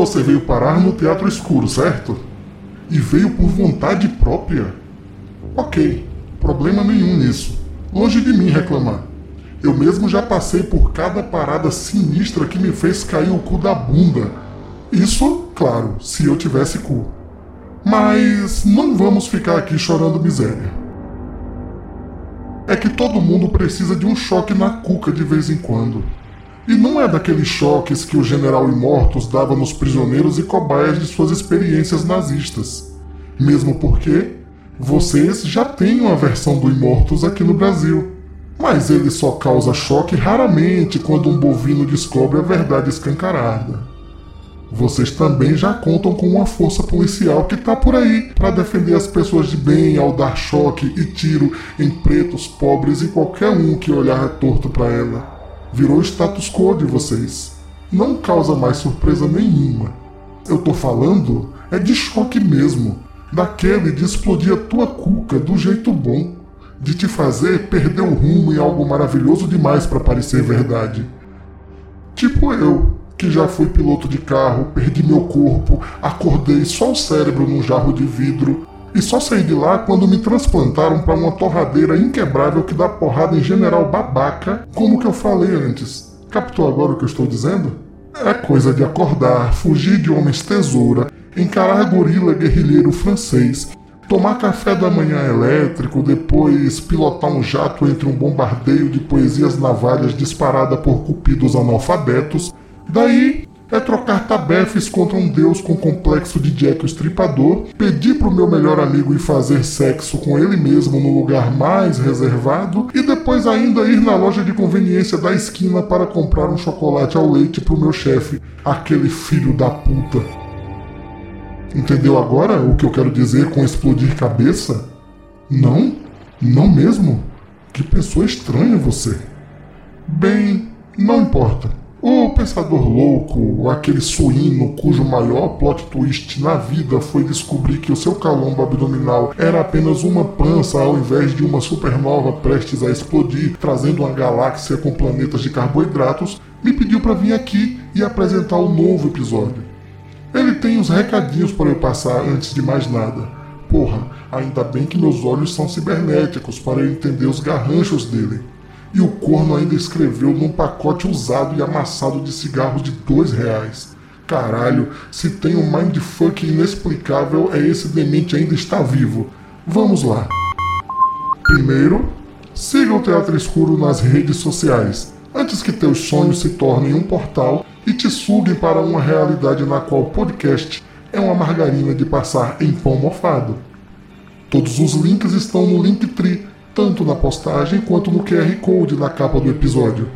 Você veio parar no teatro escuro, certo? E veio por vontade própria? Ok, problema nenhum nisso. Longe de mim reclamar. Eu mesmo já passei por cada parada sinistra que me fez cair o cu da bunda. Isso, claro, se eu tivesse cu. Mas não vamos ficar aqui chorando miséria. É que todo mundo precisa de um choque na cuca de vez em quando. E não é daqueles choques que o general Imortus dava nos prisioneiros e cobaias de suas experiências nazistas. Mesmo porque vocês já têm uma versão do Imortus aqui no Brasil. Mas ele só causa choque raramente quando um bovino descobre a verdade escancarada. Vocês também já contam com uma força policial que está por aí para defender as pessoas de bem ao dar choque e tiro em pretos, pobres e qualquer um que olhar torto para ela virou status quo de vocês. Não causa mais surpresa nenhuma. Eu tô falando é de choque mesmo, daquele de explodir a tua cuca do jeito bom, de te fazer perder o rumo em algo maravilhoso demais para parecer verdade. Tipo eu, que já fui piloto de carro, perdi meu corpo, acordei só o cérebro num jarro de vidro, e só saí de lá quando me transplantaram para uma torradeira inquebrável que dá porrada em general babaca, como que eu falei antes. Captou agora o que eu estou dizendo? É coisa de acordar, fugir de homens tesoura, encarar gorila guerrilheiro francês, tomar café da manhã elétrico, depois pilotar um jato entre um bombardeio de poesias navalhas disparada por cupidos analfabetos, daí é trocar tabefes contra um deus com complexo de Jack o Estripador, pedir pro meu melhor amigo ir fazer sexo com ele mesmo no lugar mais reservado e depois ainda ir na loja de conveniência da esquina para comprar um chocolate ao leite pro meu chefe, aquele filho da puta. Entendeu agora o que eu quero dizer com explodir cabeça? Não? Não mesmo? Que pessoa estranha você. Bem, não importa. O Pensador Louco, aquele suíno cujo maior plot twist na vida foi descobrir que o seu calombo abdominal era apenas uma pança ao invés de uma supernova prestes a explodir, trazendo uma galáxia com planetas de carboidratos, me pediu para vir aqui e apresentar o um novo episódio. Ele tem uns recadinhos para eu passar antes de mais nada. Porra, ainda bem que meus olhos são cibernéticos para eu entender os garranchos dele. E o corno ainda escreveu num pacote usado e amassado de cigarros de dois reais. Caralho, se tem um mindfuck inexplicável, é esse demente ainda está vivo. Vamos lá. Primeiro, siga o Teatro Escuro nas redes sociais, antes que teus sonhos se tornem um portal e te suguem para uma realidade na qual o podcast é uma margarina de passar em pão mofado. Todos os links estão no Linktree tanto na postagem quanto no QR Code na capa do episódio.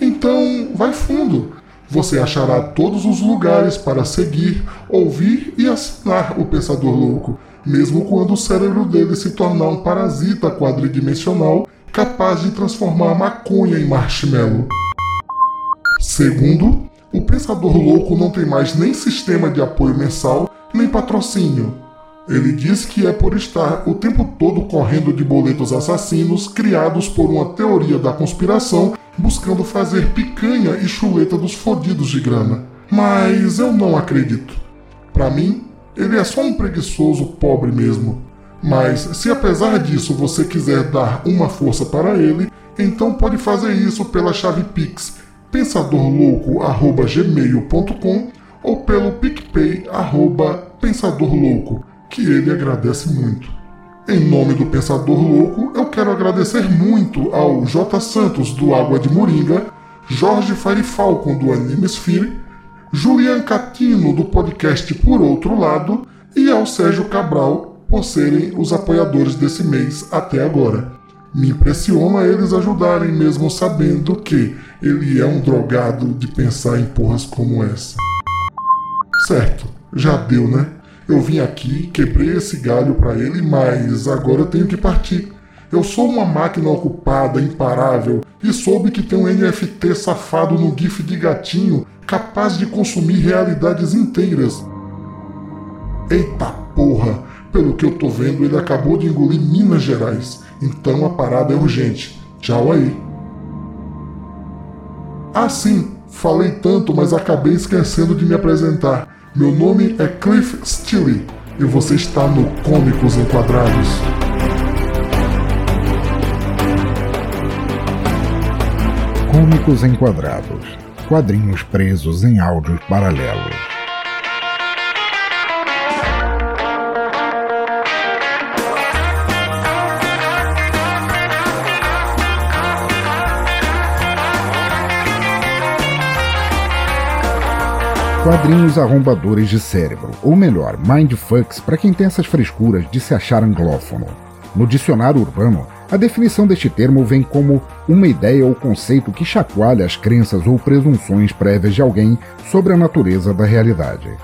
Então, vai fundo. Você achará todos os lugares para seguir, ouvir e assinar o Pensador Louco, mesmo quando o cérebro dele se tornar um parasita quadridimensional capaz de transformar maconha em marshmallow. Segundo, o Pensador Louco não tem mais nem sistema de apoio mensal, nem patrocínio. Ele diz que é por estar o tempo todo correndo de boletos assassinos criados por uma teoria da conspiração buscando fazer picanha e chuleta dos fodidos de grana. Mas eu não acredito. Para mim, ele é só um preguiçoso pobre mesmo. Mas se apesar disso você quiser dar uma força para ele, então pode fazer isso pela chave Pix pensadorlouco@gmail.com ou pelo PicPay pensadorlouco que ele agradece muito. Em nome do Pensador Louco, eu quero agradecer muito ao J. Santos do Água de Moringa, Jorge Falcon do Anime Sphere, Julian Catino do podcast Por Outro Lado e ao Sérgio Cabral por serem os apoiadores desse mês até agora. Me impressiona eles ajudarem mesmo sabendo que ele é um drogado de pensar em porras como essa. Certo, já deu, né? Eu vim aqui, quebrei esse galho para ele, mas agora eu tenho que partir. Eu sou uma máquina ocupada, imparável, e soube que tem um NFT safado no GIF de gatinho capaz de consumir realidades inteiras. Eita porra! Pelo que eu tô vendo, ele acabou de engolir Minas Gerais. Então a parada é urgente. Tchau aí. Ah, sim, Falei tanto, mas acabei esquecendo de me apresentar. Meu nome é Cliff Steele e você está no Cômicos Enquadrados. Cômicos Enquadrados quadrinhos presos em áudios paralelos. Quadrinhos arrombadores de cérebro, ou melhor, mindfucks para quem tem essas frescuras de se achar anglófono. No dicionário urbano, a definição deste termo vem como uma ideia ou conceito que chacoalha as crenças ou presunções prévias de alguém sobre a natureza da realidade.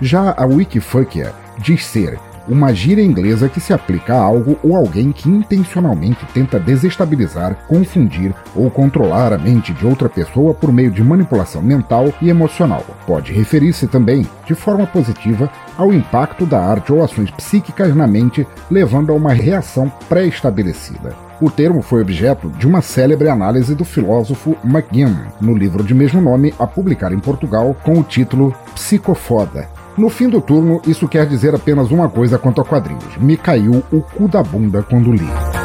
Já a Wikifuckia diz ser uma gíria inglesa que se aplica a algo ou alguém que intencionalmente tenta desestabilizar, confundir ou controlar a mente de outra pessoa por meio de manipulação mental e emocional. Pode referir-se também, de forma positiva, ao impacto da arte ou ações psíquicas na mente, levando a uma reação pré-estabelecida. O termo foi objeto de uma célebre análise do filósofo McGinn, no livro de mesmo nome, a publicar em Portugal, com o título Psicofoda, no fim do turno, isso quer dizer apenas uma coisa quanto a quadrinhos: me caiu o cu da bunda quando li.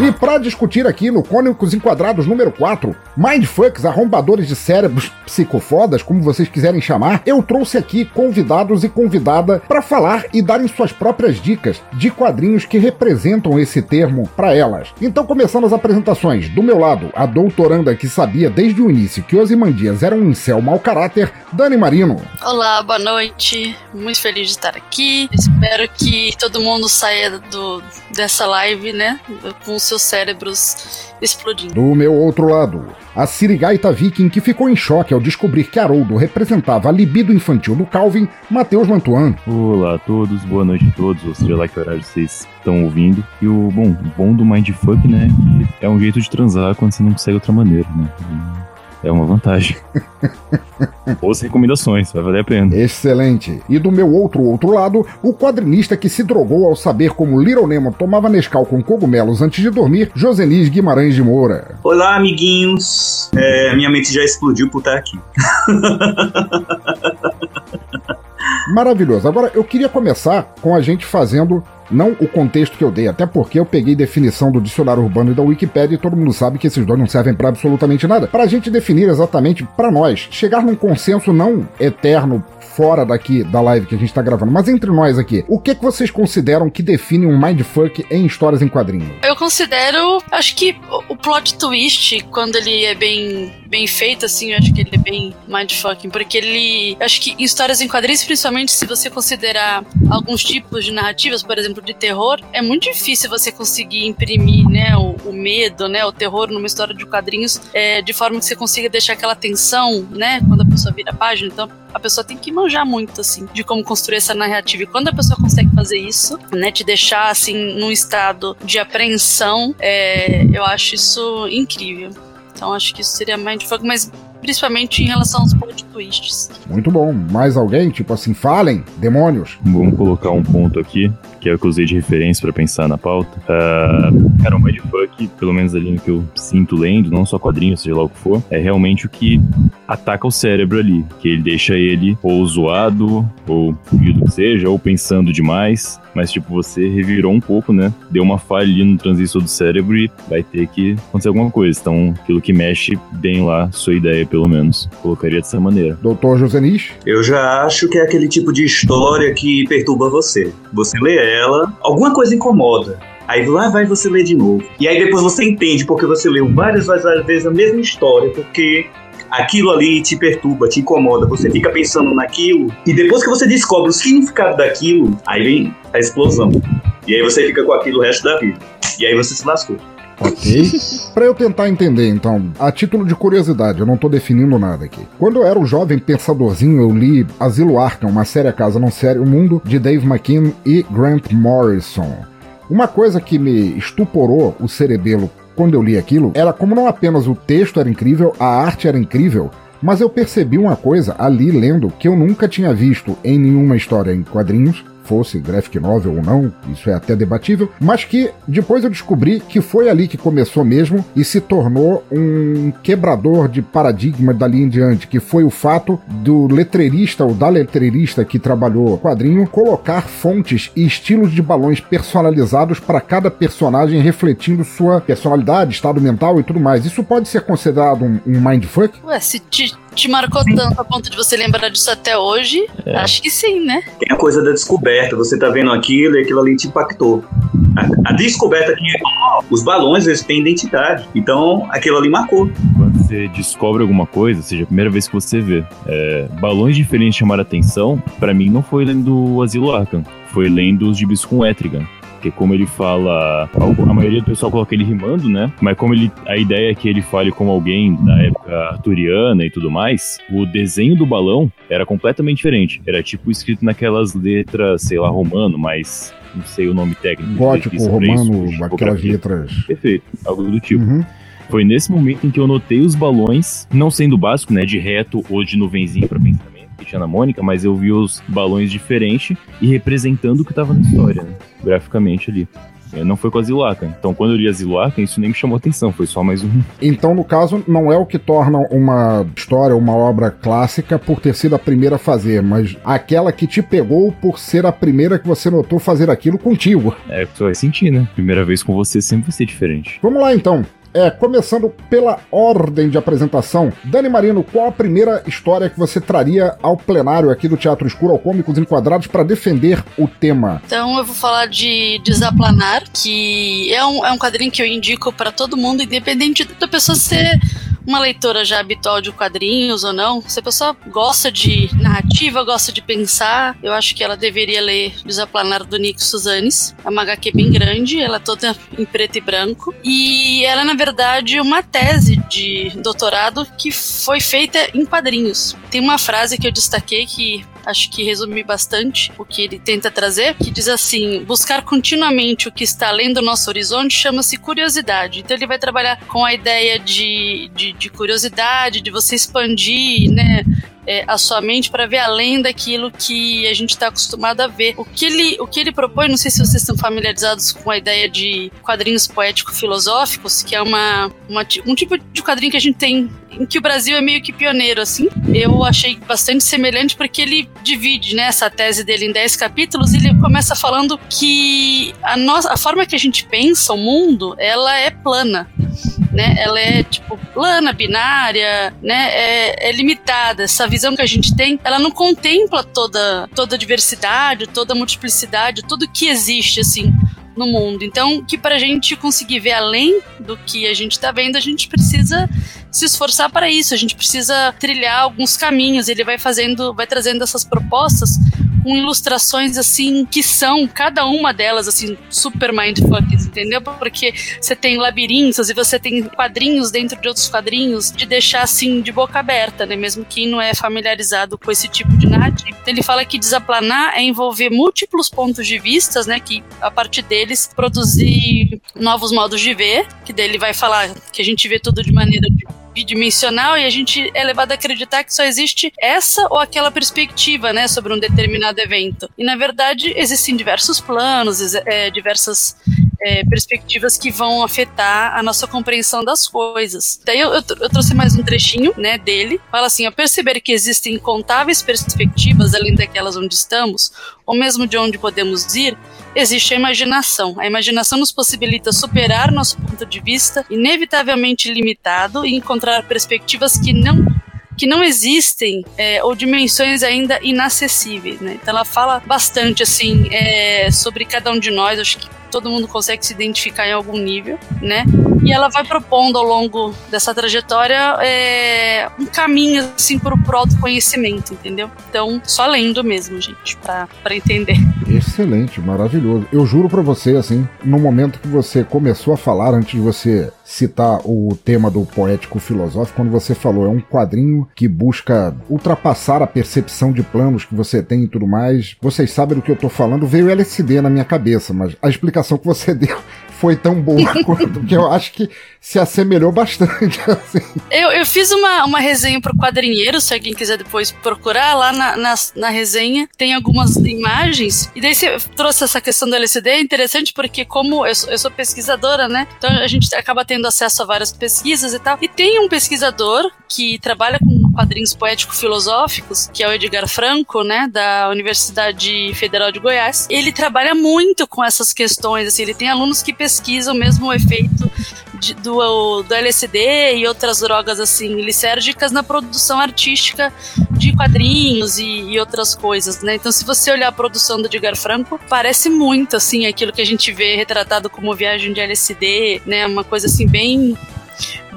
E para discutir aqui no Cônicos Enquadrados número 4, Mindfucks, arrombadores de cérebros psicofodas, como vocês quiserem chamar, eu trouxe aqui convidados e convidada para falar e darem suas próprias dicas de quadrinhos que representam esse termo para elas. Então, começando as apresentações, do meu lado, a doutoranda que sabia desde o início que Osimandias era um incel mau caráter, Dani Marino. Olá, boa noite. Muito feliz de estar aqui. Espero que todo mundo saia do, dessa live, né, com seus cérebros explodindo. Do meu outro lado, a Sirigaita Viking que ficou em choque ao descobrir que Haroldo representava a libido infantil do Calvin, Matheus Mantuan. Olá a todos, boa noite a todos, ou seja lá que horário vocês estão ouvindo. E o bom, o bom do Mindfuck, né, é um jeito de transar quando você não consegue outra maneira, né? É uma vantagem. Boas recomendações, vai valer a pena. Excelente. E do meu outro outro lado, o quadrinista que se drogou ao saber como Little Nemo tomava Nescau com cogumelos antes de dormir, Josenis Guimarães de Moura. Olá, amiguinhos. É, minha mente já explodiu por estar aqui. Maravilhoso. Agora, eu queria começar com a gente fazendo não o contexto que eu dei, até porque eu peguei definição do dicionário urbano e da Wikipedia e todo mundo sabe que esses dois não servem para absolutamente nada. Para a gente definir exatamente para nós, chegar num consenso não eterno fora daqui da live que a gente tá gravando, mas entre nós aqui, o que que vocês consideram que define um mindfuck em histórias em quadrinhos? Eu considero, acho que o plot twist, quando ele é bem bem feito, assim, eu acho que ele é bem mindfucking, porque ele. Acho que em histórias em quadrinhos, principalmente se você considerar alguns tipos de narrativas, por exemplo, de terror, é muito difícil você conseguir imprimir, né, o, o medo, né, o terror numa história de quadrinhos, é, de forma que você consiga deixar aquela tensão, né, quando a pessoa vira a página. Então, a pessoa tem que manjar muito, assim, de como construir essa narrativa. E quando a pessoa consegue fazer isso, né, te deixar, assim, num estado de apreensão, é, eu acho isso incrível. Então acho que isso seria Mindfuck, mas principalmente em relação aos plot twists. Muito bom. Mais alguém? Tipo assim, falem, demônios. Vamos colocar um ponto aqui, que é o que eu usei de referência para pensar na pauta. Uh, cara, o Mindfuck, pelo menos ali no que eu sinto lendo, não só quadrinhos, seja lá o que for, é realmente o que ataca o cérebro ali, que ele deixa ele ou zoado, ou fugido que seja, ou pensando demais, mas tipo, você revirou um pouco, né? Deu uma falha ali no transistor do cérebro e vai ter que acontecer alguma coisa. Então, aquilo que mexe bem lá, sua ideia pelo menos, colocaria dessa maneira. Doutor José Nish? Eu já acho que é aquele tipo de história que perturba você. Você lê ela, alguma coisa incomoda. Aí lá vai você ler de novo. E aí depois você entende porque você leu várias, várias vezes a mesma história, porque aquilo ali te perturba, te incomoda, você fica pensando naquilo, e depois que você descobre o significado daquilo, aí vem a explosão. E aí você fica com aquilo o resto da vida. E aí você se lascou. Ok. Para eu tentar entender, então, a título de curiosidade, eu não tô definindo nada aqui. Quando eu era um jovem pensadorzinho, eu li Asilo Arkham, uma série a casa não série, O Mundo, de Dave McKean e Grant Morrison. Uma coisa que me estuporou o cerebelo quando eu li aquilo era como não apenas o texto era incrível, a arte era incrível, mas eu percebi uma coisa ali lendo que eu nunca tinha visto em nenhuma história em quadrinhos, fosse graphic novel ou não, isso é até debatível, mas que depois eu descobri que foi ali que começou mesmo e se tornou um quebrador de paradigma dali em diante, que foi o fato do letreirista ou da letreirista que trabalhou o quadrinho colocar fontes e estilos de balões personalizados para cada personagem refletindo sua personalidade, estado mental e tudo mais. Isso pode ser considerado um, um mindfuck? Ué, se te, te marcou tanto a ponto de você lembrar disso até hoje, é. acho que sim, né? Tem a coisa da descoberta, você tá vendo aquilo e aquilo ali te impactou. A, a descoberta que os balões eles têm identidade, então aquilo ali marcou. Quando você descobre alguma coisa, seja a primeira vez que você vê, é, balões diferentes chamaram atenção, para mim não foi lendo o Asilo Arkham, foi lendo os gibis com Etrigan porque como ele fala, a maioria do pessoal coloca ele rimando, né? Mas como ele, a ideia é que ele fale como alguém da época arturiana e tudo mais, o desenho do balão era completamente diferente. Era tipo escrito naquelas letras, sei lá, romano, mas não sei o nome técnico. Gótico, romano, isso, aquelas letras. Perfeito, algo do tipo. Uhum. Foi nesse momento em que eu notei os balões, não sendo básico, né, de reto ou de nuvenzinho para pensamento que tinha na Mônica, mas eu vi os balões diferentes e representando o que tava na história, né? graficamente ali. Não foi com a Zilaka. Então, quando eu li a Zilaka, isso nem me chamou atenção, foi só mais um. Então, no caso, não é o que torna uma história, uma obra clássica por ter sido a primeira a fazer, mas aquela que te pegou por ser a primeira que você notou fazer aquilo contigo. É, tu vai sentir, né? Primeira vez com você sempre vai ser diferente. Vamos lá então. É, começando pela ordem de apresentação, Dani Marino, qual a primeira história que você traria ao plenário aqui do Teatro Escuro, ao Cômicos Enquadrados, para defender o tema? Então eu vou falar de Desaplanar, que é um, é um quadrinho que eu indico para todo mundo, independente da pessoa ser uma leitora já habitual de quadrinhos ou não, se a pessoa gosta de narrativa, gosta de pensar, eu acho que ela deveria ler Desaplanar do Nick Suzanes. É uma HQ bem grande, ela é toda em preto e branco. E ela é, na verdade, uma tese de doutorado que foi feita em quadrinhos. Tem uma frase que eu destaquei que acho que resume bastante o que ele tenta trazer, que diz assim: buscar continuamente o que está além do nosso horizonte chama-se curiosidade. Então ele vai trabalhar com a ideia de, de, de curiosidade, de você expandir, né? É, a sua mente para ver além daquilo que a gente está acostumado a ver. O que, ele, o que ele propõe, não sei se vocês estão familiarizados com a ideia de quadrinhos poético-filosóficos, que é uma, uma, um tipo de quadrinho que a gente tem em que o Brasil é meio que pioneiro, assim. Eu achei bastante semelhante porque ele divide né, essa tese dele em 10 capítulos e ele começa falando que a, nossa, a forma que a gente pensa o mundo, ela é plana né? Ela é tipo plana, binária, né? É, é, limitada. Essa visão que a gente tem, ela não contempla toda toda a diversidade, toda a multiplicidade, tudo que existe assim no mundo. Então, que para a gente conseguir ver além do que a gente está vendo, a gente precisa se esforçar para isso. A gente precisa trilhar alguns caminhos. Ele vai fazendo, vai trazendo essas propostas com ilustrações assim que são cada uma delas assim super mindfuckers, entendeu? Porque você tem labirintos e você tem quadrinhos dentro de outros quadrinhos de deixar assim de boca aberta, né? Mesmo quem não é familiarizado com esse tipo de narrativa. Então, ele fala que desaplanar é envolver múltiplos pontos de vistas, né? Que a partir deles produzir novos modos de ver, que dele vai falar que a gente vê tudo de maneira bidimensional e a gente é levado a acreditar que só existe essa ou aquela perspectiva, né, sobre um determinado evento. E na verdade existem diversos planos, é, diversas é, perspectivas que vão afetar a nossa compreensão das coisas. Daí eu, eu, eu, trouxe mais um trechinho, né, dele. Fala assim: a perceber que existem incontáveis perspectivas além daquelas onde estamos, ou mesmo de onde podemos ir, existe a imaginação. A imaginação nos possibilita superar nosso ponto de vista inevitavelmente limitado e encontrar perspectivas que não que não existem é, ou dimensões ainda inacessíveis, né? Então ela fala bastante assim é, sobre cada um de nós. Acho que todo mundo consegue se identificar em algum nível, né? E ela vai propondo ao longo dessa trajetória é, um caminho assim para o autoconhecimento, entendeu? Então, só lendo mesmo, gente, para entender. Excelente, maravilhoso. Eu juro para você, assim, no momento que você começou a falar, antes de você citar o tema do poético filosófico, quando você falou, é um quadrinho que busca ultrapassar a percepção de planos que você tem e tudo mais. Vocês sabem do que eu tô falando, veio LSD na minha cabeça, mas a explicação explicação que você deu foi tão boa quanto, porque eu acho que se assemelhou bastante. Assim. Eu, eu fiz uma, uma resenha pro quadrinheiro, se alguém quiser depois procurar, lá na, na, na resenha tem algumas imagens, e daí você trouxe essa questão do LCD, é interessante porque como eu sou, eu sou pesquisadora, né, então a gente acaba tendo acesso a várias pesquisas e tal, e tem um pesquisador que trabalha com quadrinhos poético-filosóficos, que é o Edgar Franco, né, da Universidade Federal de Goiás, ele trabalha muito com essas questões, assim, ele tem alunos que pesquisam mesmo o efeito de, do, do LSD e outras drogas assim lisérgicas na produção artística de quadrinhos e, e, outras coisas, né? Então, se você olhar a produção do Edgar Franco, parece muito assim aquilo que a gente vê retratado como viagem de LSD, né? Uma coisa assim bem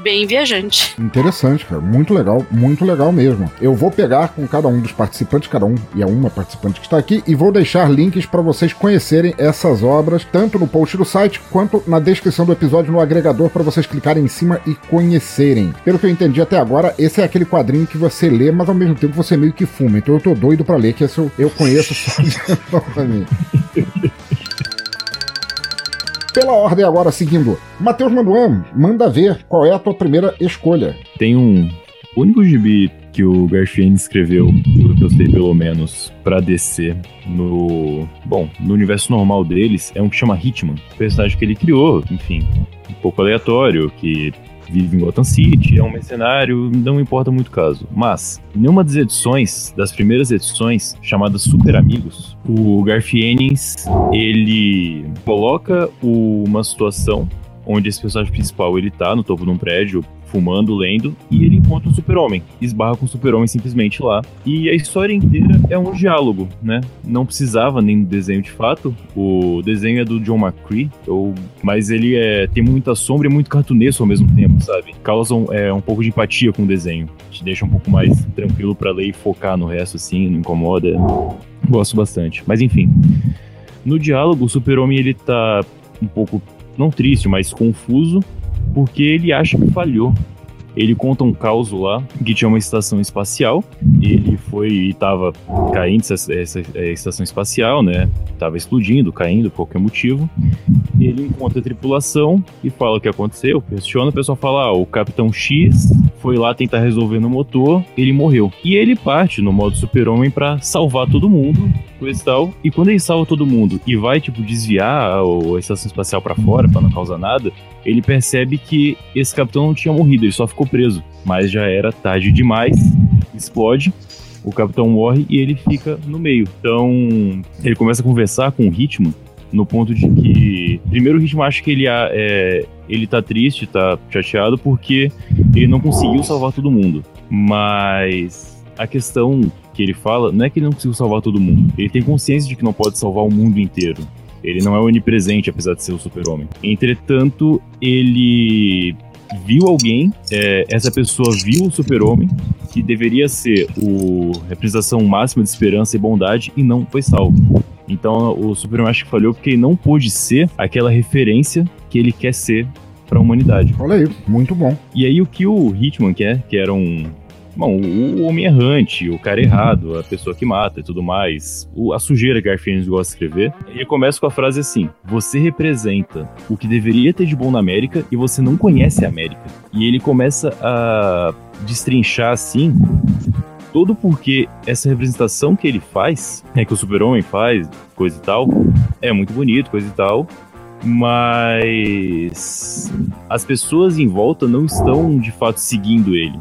bem viajante. Interessante, cara. Muito legal, muito legal mesmo. Eu vou pegar com cada um dos participantes, cada um e a uma participante que está aqui, e vou deixar links para vocês conhecerem essas obras, tanto no post do site quanto na descrição do episódio no agregador para vocês clicarem em cima e conhecerem. Pelo que eu entendi até agora, esse é aquele quadrinho que você lê, mas ao mesmo tempo você meio que fuma. Então eu tô doido para ler, que esse eu, eu conheço só de mim. Pela ordem agora, seguindo. Matheus Manduan, manda ver qual é a tua primeira escolha. Tem um. Único gibi que o Garfield escreveu, pelo que eu sei pelo menos, pra DC no. Bom, no universo normal deles, é um que chama Hitman. personagem que ele criou, enfim, um pouco aleatório, que vive em Gotham City, é um mercenário, não importa muito o caso. Mas, em uma das edições, das primeiras edições, chamada Super Amigos, o Garfiennes, ele coloca uma situação onde esse personagem principal ele tá no topo de um prédio fumando, lendo, e ele encontra um super-homem. Esbarra com o super-homem simplesmente lá. E a história inteira é um diálogo, né? Não precisava nem do desenho de fato. O desenho é do John McCree, ou... mas ele é... tem muita sombra e muito cartunesco ao mesmo tempo, sabe? Causa um, é, um pouco de empatia com o desenho. Te deixa um pouco mais tranquilo para ler e focar no resto, assim, não incomoda. Gosto bastante. Mas enfim. No diálogo, o super-homem ele tá um pouco, não triste, mas confuso porque ele acha que falhou. Ele conta um caos lá que tinha uma estação espacial. Ele foi e tava caindo essa, essa, essa, estação espacial, né? Tava explodindo, caindo por qualquer motivo. Ele encontra a tripulação e fala o que aconteceu. Questiona, o pessoal fala: ah, o Capitão X foi lá tentar resolver no motor, ele morreu. E ele parte no modo super-homem para salvar todo mundo coisa e tal. E quando ele salva todo mundo e vai, tipo, desviar a, estação espacial para fora para não causar nada, ele percebe que esse capitão não tinha morrido, ele só ficou preso. Mas já era tarde demais, explode, o capitão morre e ele fica no meio. Então, ele começa a conversar com o Ritmo no ponto de que, primeiro, o Ritmo acha que ele, é, ele tá triste, tá chateado porque ele não conseguiu salvar todo mundo. Mas a questão que ele fala não é que ele não conseguiu salvar todo mundo. Ele tem consciência de que não pode salvar o mundo inteiro. Ele não é onipresente, apesar de ser o super-homem. Entretanto, ele viu alguém, é, essa pessoa viu o super-homem, que deveria ser o representação máxima de esperança e bondade, e não foi salvo. Então o super-homem acho que falhou porque ele não pôde ser aquela referência que ele quer ser para a humanidade. Olha aí, muito bom. E aí o que o Hitman quer, que era um Bom, o homem errante, o cara errado, a pessoa que mata e tudo mais, o, a sujeira que Garfield gosta de escrever, ele começa com a frase assim: Você representa o que deveria ter de bom na América e você não conhece a América. E ele começa a destrinchar assim todo porque essa representação que ele faz, é que o super-homem faz, coisa e tal, é muito bonito, coisa e tal, mas as pessoas em volta não estão de fato seguindo ele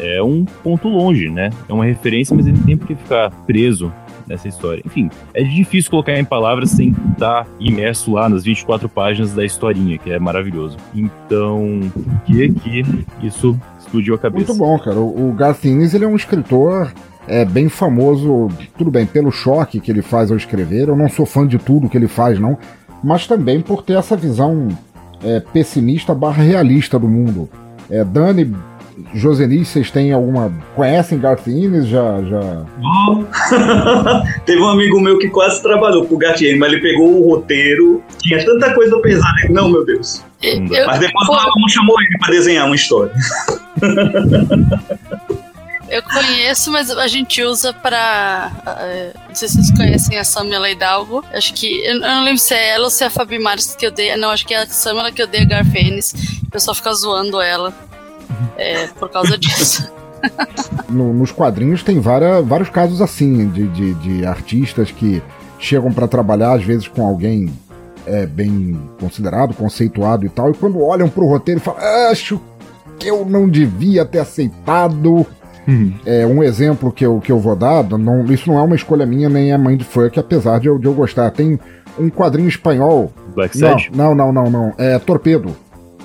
é um ponto longe, né? É uma referência, mas ele tem que ficar preso nessa história. Enfim, é difícil colocar em palavras sem estar imerso lá nas 24 páginas da historinha, que é maravilhoso. Então, que que isso explodiu a cabeça. Muito bom, cara. O, Ennis, ele é um escritor é bem famoso, tudo bem, pelo choque que ele faz ao escrever. Eu não sou fã de tudo que ele faz, não, mas também por ter essa visão é, pessimista barra realista do mundo. É, Dani Joseni, vocês têm alguma. Conhecem Garth Innes? Já. já... Teve um amigo meu que quase trabalhou com o Garth Innes, mas ele pegou o roteiro, tinha tanta coisa pesada. Não, meu Deus. Eu, mas depois o chamou ele para desenhar uma história. Eu conheço, mas a gente usa para uh, sei se vocês conhecem a Samela Hidalgo. Acho que. Eu não lembro se é ela ou se é a Fabi Mares que odeia. Não, acho que é a Samela que odeia Garfênis. O pessoal fica zoando ela. É, por causa disso. no, nos quadrinhos tem várias, vários casos assim, de, de, de artistas que chegam para trabalhar, às vezes, com alguém é, bem considerado, conceituado e tal, e quando olham pro roteiro falam, acho que eu não devia ter aceitado. Uhum. É, um exemplo que eu, que eu vou dar, não, isso não é uma escolha minha, nem é Mindfuck, apesar de eu, de eu gostar. Tem um quadrinho espanhol. Black Sage? Não, não, não, não, não. É Torpedo.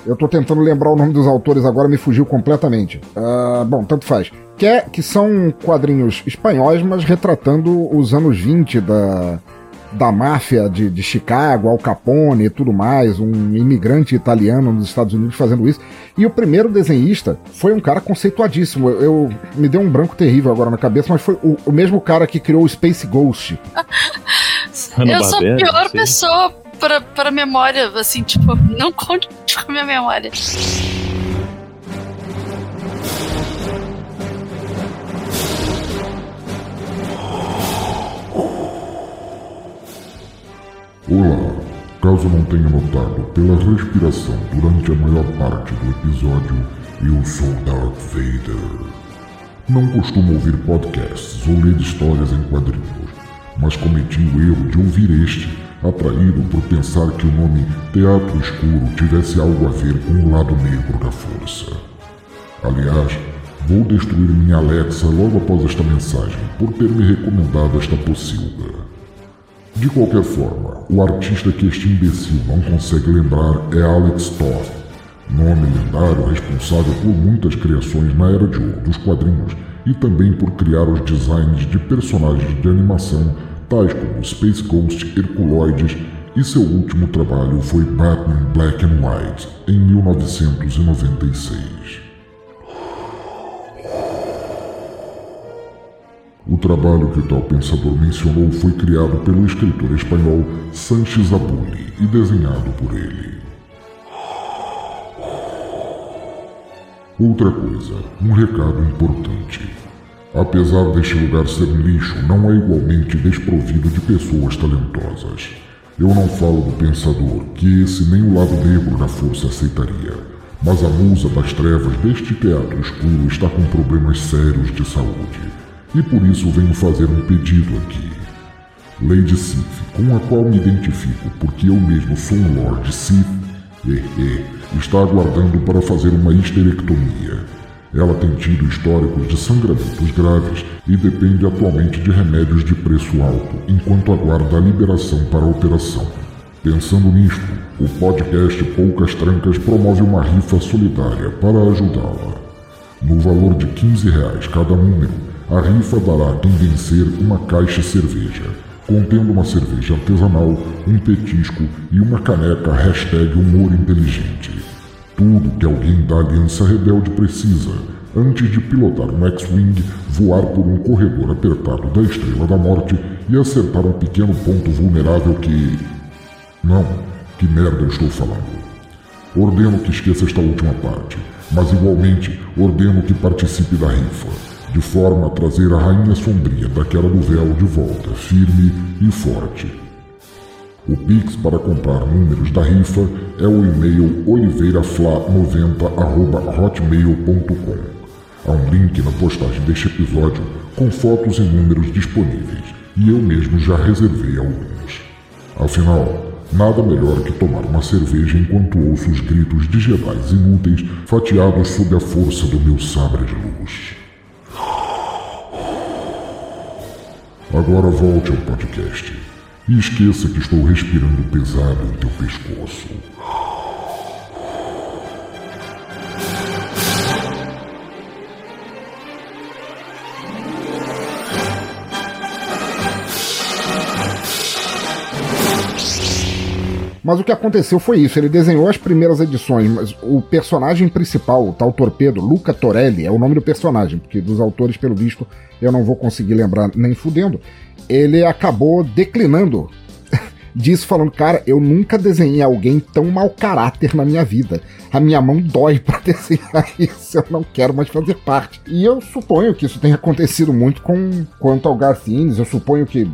Eu tô tentando lembrar o nome dos autores agora, me fugiu completamente. Uh, bom, tanto faz. Que, é, que são quadrinhos espanhóis, mas retratando os anos 20 da, da máfia de, de Chicago, Al Capone e tudo mais, um imigrante italiano nos Estados Unidos fazendo isso. E o primeiro desenhista foi um cara conceituadíssimo. Eu, eu me deu um branco terrível agora na cabeça, mas foi o, o mesmo cara que criou o Space Ghost. eu sou a pior sim. pessoa para, para memória, assim, tipo, não conte com a minha memória. Olá, caso não tenha notado pela respiração durante a maior parte do episódio, eu sou Darth Vader. Não costumo ouvir podcasts ou ler histórias em quadrinhos, mas cometi o erro de ouvir este, atraído por pensar que o nome Teatro Escuro tivesse algo a ver com o lado negro da força. Aliás, vou destruir minha Alexa logo após esta mensagem por ter me recomendado esta pocilga. De qualquer forma, o artista que este imbecil não consegue lembrar é Alex Toth, nome lendário responsável por muitas criações na Era de Ouro dos quadrinhos e também por criar os designs de personagens de animação tais como Space Ghost, Herculoides e seu último trabalho foi Batman Black and White em 1996. O trabalho que o tal pensador mencionou foi criado pelo escritor espanhol Sánchez Abuli e desenhado por ele. Outra coisa, um recado importante. Apesar deste lugar ser lixo, não é igualmente desprovido de pessoas talentosas. Eu não falo do pensador, que esse nem o lado negro da força aceitaria. Mas a musa das trevas deste teatro escuro está com problemas sérios de saúde e por isso venho fazer um pedido aqui. Lady Sif, com a qual me identifico porque eu mesmo sou um Lord Sif, está aguardando para fazer uma histerectomia. Ela tem tido históricos de sangramentos graves e depende atualmente de remédios de preço alto enquanto aguarda a liberação para a operação. Pensando nisto, o podcast Poucas Trancas promove uma rifa solidária para ajudá-la. No valor de 15 reais cada número, a rifa dará a quem vencer uma caixa cerveja, contendo uma cerveja artesanal, um petisco e uma caneca hashtag humor inteligente. Tudo que alguém da Aliança Rebelde precisa antes de pilotar um X-Wing, voar por um corredor apertado da Estrela da Morte e acertar um pequeno ponto vulnerável que. Não, que merda eu estou falando. Ordeno que esqueça esta última parte, mas igualmente ordeno que participe da rifa de forma a trazer a Rainha Sombria daquela do véu de volta, firme e forte. O Pix para comprar números da rifa é o e-mail oliveirafla90.hotmail.com. Há um link na postagem deste episódio com fotos e números disponíveis, e eu mesmo já reservei alguns. Afinal, nada melhor que tomar uma cerveja enquanto ouço os gritos de Jedi inúteis fatiados sob a força do meu sabre de luz. Agora volte ao podcast. E esqueça que estou respirando pesado em teu pescoço. Mas o que aconteceu foi isso, ele desenhou as primeiras edições, mas o personagem principal, o tal Torpedo, Luca Torelli, é o nome do personagem, porque dos autores, pelo visto, eu não vou conseguir lembrar nem fudendo, ele acabou declinando disso falando, cara, eu nunca desenhei alguém tão mau caráter na minha vida. A minha mão dói para desenhar isso, eu não quero mais fazer parte. E eu suponho que isso tenha acontecido muito com quanto ao Garth Ennis, eu suponho que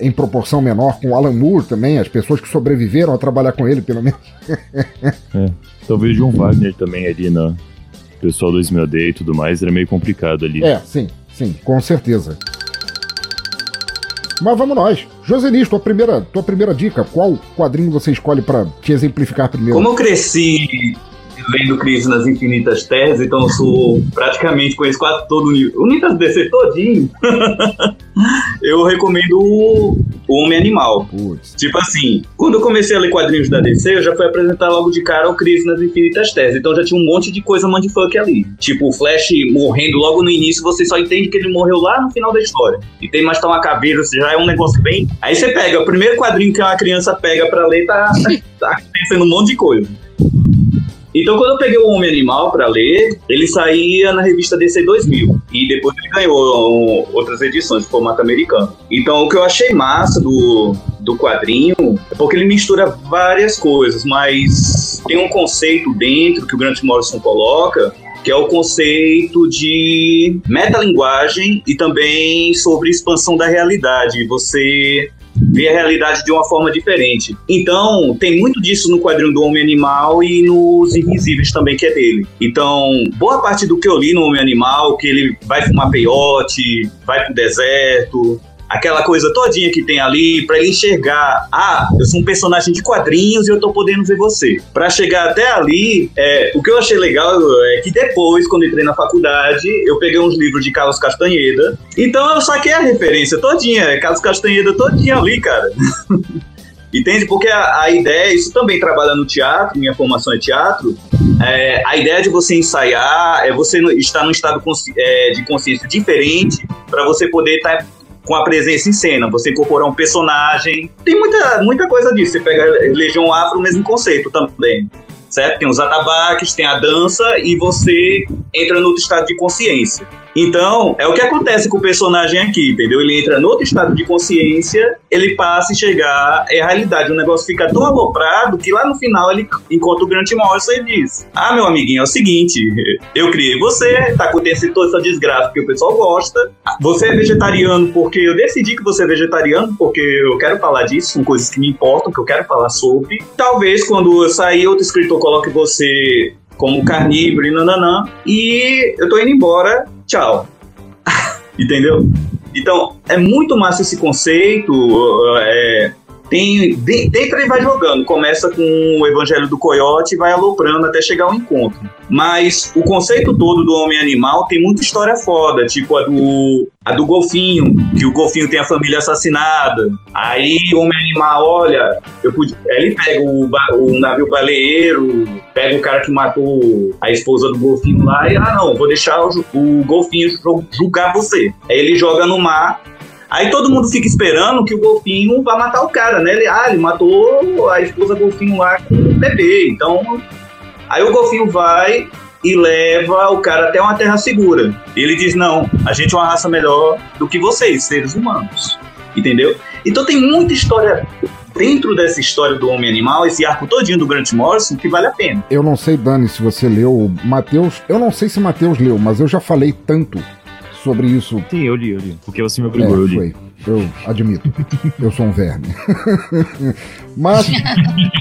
em proporção menor com o Alan Moore também, as pessoas que sobreviveram a trabalhar com ele, pelo menos. é. Talvez John Wagner também ali na pessoal do Esmealdeia e tudo mais, era meio complicado ali. É, sim, sim, com certeza. Mas vamos nós. Joselis, tua primeira, tua primeira dica, qual quadrinho você escolhe para te exemplificar primeiro? Como eu cresci lendo Crise nas Infinitas Terras, então eu sou praticamente conheço quase todo o Universo DC todinho. eu recomendo o Homem Animal. Putz. Tipo assim, quando eu comecei a ler quadrinhos da DC, eu já fui apresentar logo de cara o Crise nas Infinitas Terras. Então já tinha um monte de coisa mindfuck ali. Tipo, o Flash morrendo logo no início, você só entende que ele morreu lá no final da história. E tem mais tá uma caveira, já é um negócio bem. Aí você pega, o primeiro quadrinho que uma criança pega pra ler, tá, tá acontecendo um monte de coisa. Então, quando eu peguei o Homem Animal para ler, ele saía na revista DC 2000 e depois ele ganhou outras edições de formato americano. Então, o que eu achei massa do, do quadrinho é porque ele mistura várias coisas, mas tem um conceito dentro que o Grant Morrison coloca que é o conceito de metalinguagem e também sobre expansão da realidade. Você ver a realidade de uma forma diferente. Então, tem muito disso no quadrinho do Homem Animal e nos Invisíveis também, que é dele. Então, boa parte do que eu li no Homem Animal, que ele vai fumar peiote, vai pro deserto, aquela coisa todinha que tem ali para ele enxergar, ah, eu sou um personagem de quadrinhos e eu tô podendo ver você. Para chegar até ali, é, o que eu achei legal é que depois, quando entrei na faculdade, eu peguei uns livros de Carlos Castanheda, então eu saquei a referência todinha, Carlos Castanheda todinha ali, cara. Entende? Porque a, a, ideia, isso também trabalha no teatro, minha formação é teatro, é, a ideia de você ensaiar é você estar num estado consci, é, de consciência diferente para você poder estar tá com a presença em cena, você incorporar um personagem. Tem muita, muita coisa disso. Você pega Legião Afro, o mesmo conceito também. Certo? Tem os atabaques, tem a dança e você entra no outro estado de consciência. Então, é o que acontece com o personagem aqui, entendeu? Ele entra no outro estado de consciência, ele passa a chegar, é a realidade. O negócio fica tão aloprado que lá no final ele encontra o Grant Morrison e diz: Ah, meu amiguinho, é o seguinte, eu criei você, tá acontecendo toda essa desgraça que o pessoal gosta. Você é vegetariano porque eu decidi que você é vegetariano, porque eu quero falar disso, são coisas que me importam, que eu quero falar sobre. Talvez quando eu sair, outro escritor coloque você como carnívoro e nananã, e eu tô indo embora tchau. Entendeu? Então, é muito massa esse conceito. É, tem, dentro ele vai jogando, começa com o Evangelho do Coiote e vai aloprando até chegar ao encontro. Mas o conceito todo do homem animal tem muita história foda, tipo a do, a do golfinho, que o golfinho tem a família assassinada. Aí o homem animal, olha, eu pude, ele pega o, o navio baleeiro, pega o cara que matou a esposa do golfinho lá e, ah não, vou deixar o, o golfinho julgar você. Aí ele joga no mar Aí todo mundo fica esperando que o golfinho vá matar o cara, né? Ele, ah, ele matou a esposa golfinho lá com o bebê. Então, aí o golfinho vai e leva o cara até uma terra segura. E ele diz: Não, a gente é uma raça melhor do que vocês, seres humanos. Entendeu? Então tem muita história dentro dessa história do homem animal, esse arco todinho do Grant Morrison, que vale a pena. Eu não sei, Dani, se você leu Mateus. Eu não sei se Mateus leu, mas eu já falei tanto sobre isso. Sim, eu li, eu li. Porque você me obrigou, é, eu li. Foi. Eu admito. eu sou um verme. Mas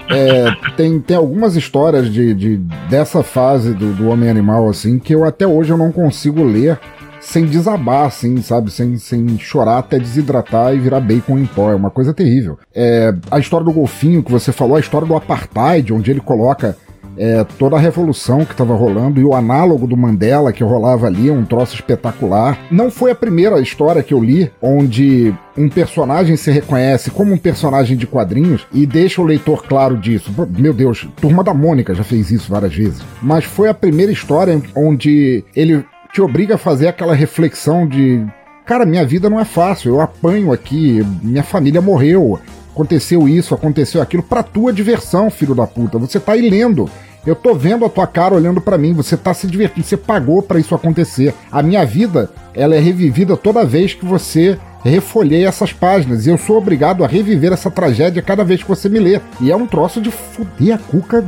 é, tem, tem algumas histórias de, de, dessa fase do, do Homem Animal, assim, que eu até hoje eu não consigo ler sem desabar, assim, sabe? Sem, sem chorar até desidratar e virar bacon em pó. É uma coisa terrível. É, a história do golfinho que você falou, a história do apartheid, onde ele coloca é, toda a revolução que estava rolando e o análogo do Mandela que rolava ali, um troço espetacular. Não foi a primeira história que eu li onde um personagem se reconhece como um personagem de quadrinhos e deixa o leitor claro disso. Meu Deus, Turma da Mônica já fez isso várias vezes. Mas foi a primeira história onde ele te obriga a fazer aquela reflexão de cara, minha vida não é fácil, eu apanho aqui, minha família morreu, aconteceu isso, aconteceu aquilo, pra tua diversão, filho da puta. Você tá aí lendo. Eu tô vendo a tua cara olhando para mim, você tá se divertindo, você pagou para isso acontecer. A minha vida, ela é revivida toda vez que você refolhei essas páginas e eu sou obrigado a reviver essa tragédia cada vez que você me lê. E é um troço de fuder a cuca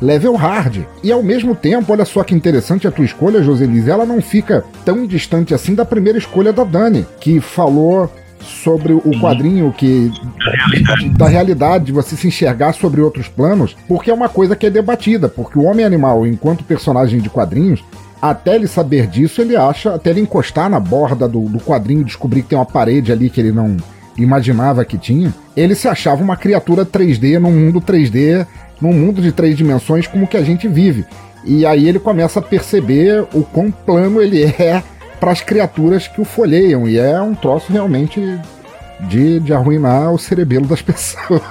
level hard. E ao mesmo tempo, olha só que interessante a tua escolha, Joselise, ela não fica tão distante assim da primeira escolha da Dani, que falou sobre o quadrinho que da realidade. da realidade de você se enxergar sobre outros planos, porque é uma coisa que é debatida, porque o homem animal, enquanto personagem de quadrinhos, até ele saber disso, ele acha, até ele encostar na borda do, do quadrinho, descobrir que tem uma parede ali que ele não imaginava que tinha, ele se achava uma criatura 3D num mundo 3D, num mundo de três dimensões como que a gente vive. E aí ele começa a perceber o quão plano ele é para as criaturas que o folheiam. E é um troço realmente de, de arruinar o cerebelo das pessoas.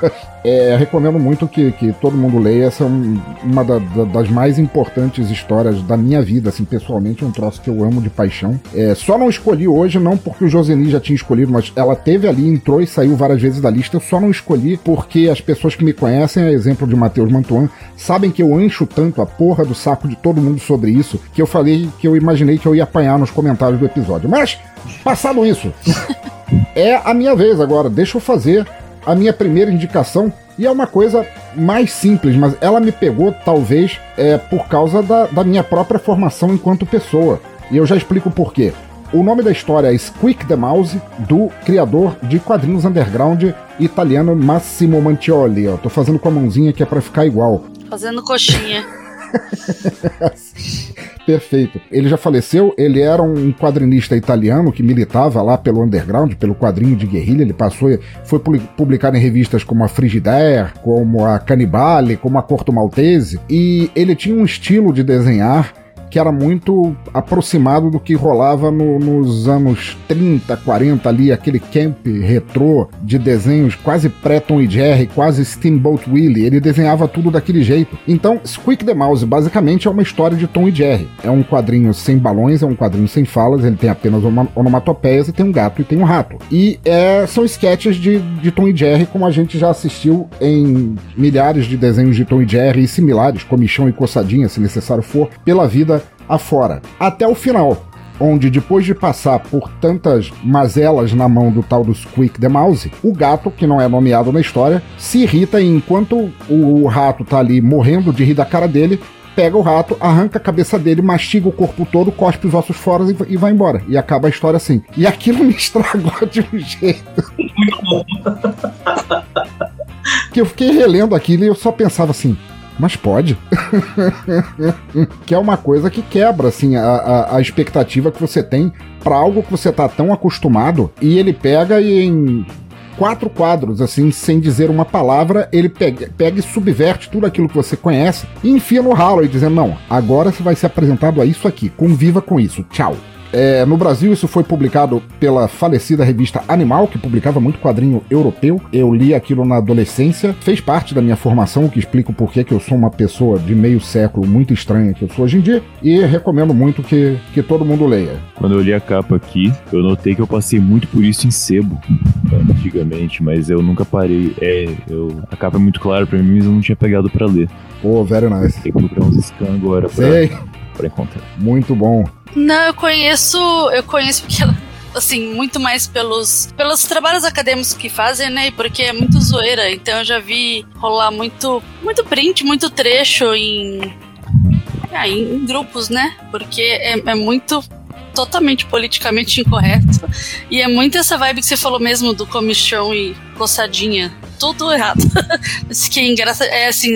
É, recomendo muito que, que todo mundo leia. Essa é um, uma da, da, das mais importantes histórias da minha vida, assim, pessoalmente, é um troço que eu amo de paixão. É, só não escolhi hoje, não porque o Joseni já tinha escolhido, mas ela teve ali, entrou e saiu várias vezes da lista. Eu só não escolhi porque as pessoas que me conhecem, a exemplo de Matheus Mantuan, sabem que eu encho tanto a porra do saco de todo mundo sobre isso, que eu falei que eu imaginei que eu ia apanhar nos comentários do episódio. Mas, passado isso, é a minha vez agora. Deixa eu fazer a minha primeira indicação. E é uma coisa mais simples, mas ela me pegou, talvez, é, por causa da, da minha própria formação enquanto pessoa. E eu já explico por quê. O nome da história é Squeak the Mouse, do criador de quadrinhos underground italiano Massimo Mantioli. Ó, tô fazendo com a mãozinha que é para ficar igual. Fazendo coxinha. Perfeito. Ele já faleceu, ele era um quadrinista italiano que militava lá pelo underground, pelo quadrinho de guerrilha. Ele passou, foi publicado em revistas como a Frigidaire, como a Cannibale, como a Corto Maltese. E ele tinha um estilo de desenhar que era muito aproximado do que rolava no, nos anos 30, 40 ali, aquele camp retrô de desenhos quase pré-Tom e Jerry, quase Steamboat Willie. Ele desenhava tudo daquele jeito. Então, Squeak the Mouse basicamente é uma história de Tom e Jerry. É um quadrinho sem balões, é um quadrinho sem falas, ele tem apenas onomatopeias e tem um gato e tem um rato. E é, são sketches de, de Tom e Jerry, como a gente já assistiu em milhares de desenhos de Tom e Jerry e similares, comichão e coçadinha, se necessário for, pela vida afora. Até o final, onde depois de passar por tantas mazelas na mão do tal do Squeak the Mouse, o gato, que não é nomeado na história, se irrita e enquanto o rato tá ali morrendo de rir da cara dele, pega o rato, arranca a cabeça dele, mastiga o corpo todo, cospe os ossos fora e, e vai embora. E acaba a história assim. E aquilo me estragou de um jeito. Muito bom. que eu fiquei relendo aquilo e eu só pensava assim, mas pode. que é uma coisa que quebra, assim, a, a, a expectativa que você tem para algo que você tá tão acostumado e ele pega e em quatro quadros, assim, sem dizer uma palavra, ele pega, pega e subverte tudo aquilo que você conhece e enfia no ralo e dizendo: não, agora você vai ser apresentado a isso aqui, conviva com isso, tchau. É, no Brasil, isso foi publicado pela falecida revista Animal, que publicava muito quadrinho europeu. Eu li aquilo na adolescência, fez parte da minha formação, o que explica o porquê que eu sou uma pessoa de meio século muito estranha que eu sou hoje em dia, e recomendo muito que, que todo mundo leia. Quando eu li a capa aqui, eu notei que eu passei muito por isso em sebo, antigamente, mas eu nunca parei. É, eu, a capa é muito clara pra mim, mas eu não tinha pegado para ler. Pô, very nice. Tem que procurar uns scans agora pra, Sei. Pra encontrar. Muito bom. Não, eu conheço. Eu conheço porque ela assim, muito mais pelos, pelos trabalhos acadêmicos que fazem, né? E porque é muito zoeira. Então eu já vi rolar muito, muito print, muito trecho em, ah, em grupos, né? Porque é, é muito totalmente politicamente incorreto. E é muito essa vibe que você falou mesmo do comichão e coçadinha tudo errado. Isso que é engraçado. É assim,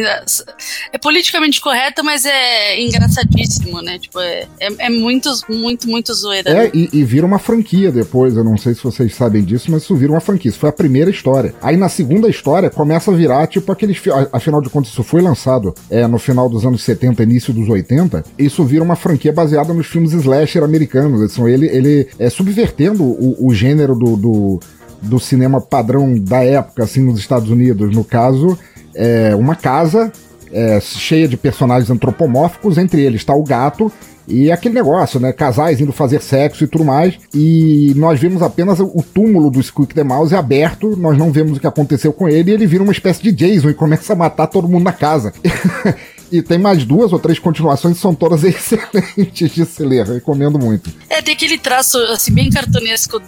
é politicamente correta, mas é engraçadíssimo, né? Tipo, é, é, é muito, muito, muito zoeira. É, né? e, e, vira uma franquia depois. Eu não sei se vocês sabem disso, mas isso vira uma franquia. Isso foi a primeira história. Aí na segunda história começa a virar, tipo, aqueles. Afinal de contas, isso foi lançado é, no final dos anos 70, início dos 80. Isso vira uma franquia baseada nos filmes slasher americanos. Assim, ele, ele é subvertendo o, o gênero do, do do cinema padrão da época, assim, nos Estados Unidos. No caso, é uma casa é, cheia de personagens antropomórficos, entre eles está o gato e aquele negócio, né? Casais indo fazer sexo e tudo mais. E nós vemos apenas o túmulo do Squeak the Mouse aberto, nós não vemos o que aconteceu com ele, e ele vira uma espécie de Jason e começa a matar todo mundo na casa. E tem mais duas ou três continuações que são todas excelentes de se ler. Recomendo muito. É, tem aquele traço assim, bem cartunesco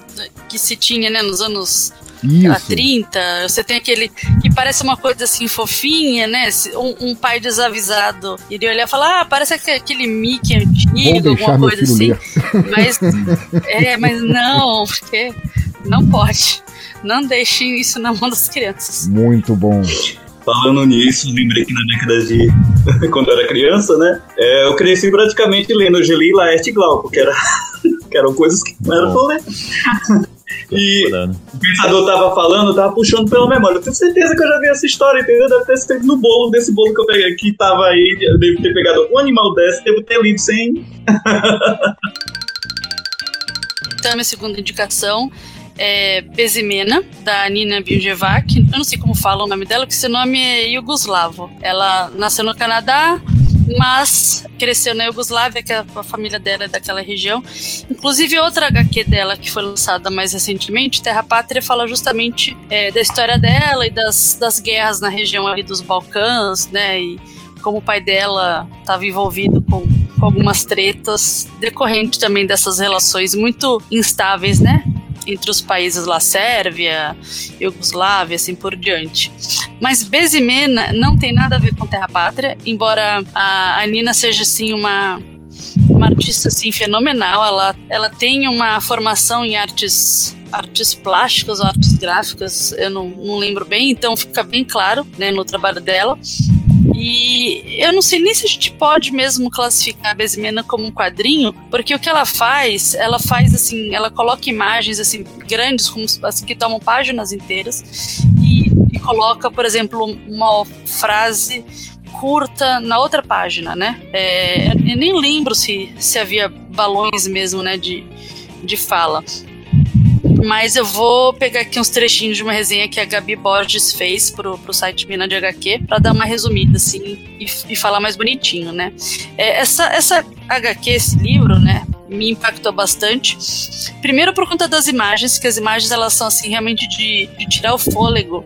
que se tinha né, nos anos Isso. 30. Você tem aquele que parece uma coisa assim fofinha, né? Um, um pai desavisado iria olhar e falar: Ah, parece aquele Mickey antigo, alguma coisa assim. Ler. Mas, é, mas não, porque não pode. Não deixem isso na mão das crianças. Muito bom. Falando nisso, lembrei que na década de. quando eu era criança, né? É, eu cresci praticamente lendo Geli, Laerte e Glauco, que, era, que eram coisas que não eram pra ler. E o pensador tava falando, tava puxando pela memória. Eu tenho certeza que eu já vi essa história, entendeu? Deve ter sido no bolo desse bolo que eu peguei aqui, tava aí. Eu devo ter pegado um animal desse, devo ter lido sem. então, minha segunda indicação é Bezimena, da Nina Biljevac. Eu não sei como fala o nome dela, porque seu nome é Yugoslavo. Ela nasceu no Canadá, mas cresceu na Iugoslávia, que a família dela é daquela região. Inclusive, outra HQ dela, que foi lançada mais recentemente, Terra Pátria, fala justamente é, da história dela e das, das guerras na região ali dos Balcãs, né? E como o pai dela estava envolvido com, com algumas tretas, decorrente também dessas relações muito instáveis, né? Entre os países lá, Sérvia, Iugoslávia, assim por diante. Mas Bezimena não tem nada a ver com Terra Pátria, embora a, Nina seja assim uma uma artista assim fenomenal, ela ela tem uma formação em artes artes plásticas ou artes gráficas, eu não, não lembro bem, então fica bem claro né, no trabalho dela. E eu não sei nem se a gente pode mesmo classificar a Besmena como um quadrinho, porque o que ela faz, ela faz assim, ela coloca imagens assim grandes, como assim, que tomam páginas inteiras, e, e coloca, por exemplo, uma frase curta na outra página, né? É, eu nem lembro se, se havia balões mesmo, né, de, de fala mas eu vou pegar aqui uns trechinhos de uma resenha que a Gabi Borges fez pro, pro site Mina de HQ para dar uma resumida, assim, e, e falar mais bonitinho, né? É, essa, essa HQ, esse livro, né, me impactou bastante. Primeiro por conta das imagens, que as imagens elas são assim realmente de, de tirar o fôlego.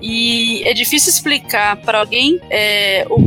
E é difícil explicar para alguém é, o,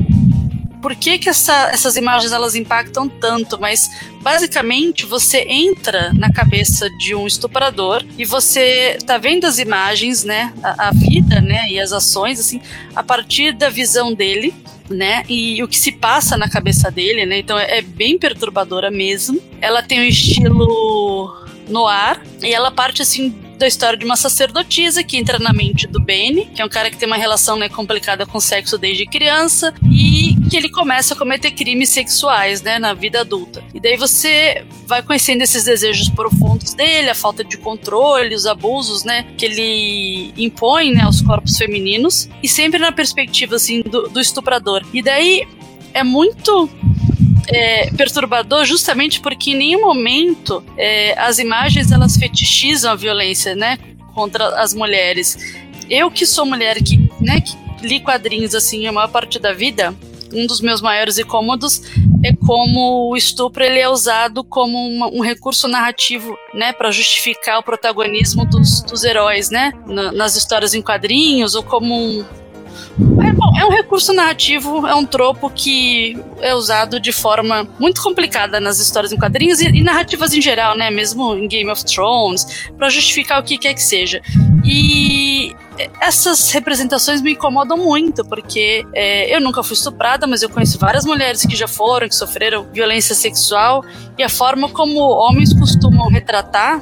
por que, que essa, essas imagens elas impactam tanto, mas basicamente você entra na cabeça de um estuprador e você tá vendo as imagens, né, a, a vida, né, e as ações assim, a partir da visão dele, né? E o que se passa na cabeça dele, né? Então é, é bem perturbadora mesmo. Ela tem um estilo no ar e ela parte assim da história de uma sacerdotisa que entra na mente do Benny, que é um cara que tem uma relação né, complicada com sexo desde criança, e que ele começa a cometer crimes sexuais né, na vida adulta. E daí você vai conhecendo esses desejos profundos dele, a falta de controle, os abusos né, que ele impõe né, aos corpos femininos, e sempre na perspectiva assim, do, do estuprador. E daí é muito é, perturbador justamente porque em nenhum momento é, as imagens elas fetichizam a violência, né, contra as mulheres. Eu que sou mulher que, né, que li quadrinhos assim a maior parte da vida, um dos meus maiores incômodos é como o estupro ele é usado como uma, um recurso narrativo, né, para justificar o protagonismo dos, dos heróis, né, nas histórias em quadrinhos ou como um, é, bom, é um recurso narrativo, é um tropo que é usado de forma muito complicada nas histórias em quadrinhos e, e narrativas em geral, né? Mesmo em Game of Thrones, para justificar o que quer que seja. E essas representações me incomodam muito, porque é, eu nunca fui estuprada, mas eu conheço várias mulheres que já foram, que sofreram violência sexual, e a forma como homens costumam retratar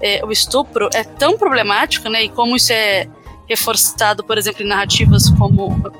é, o estupro é tão problemático, né? E como isso é reforçado, por exemplo, em narrativas como.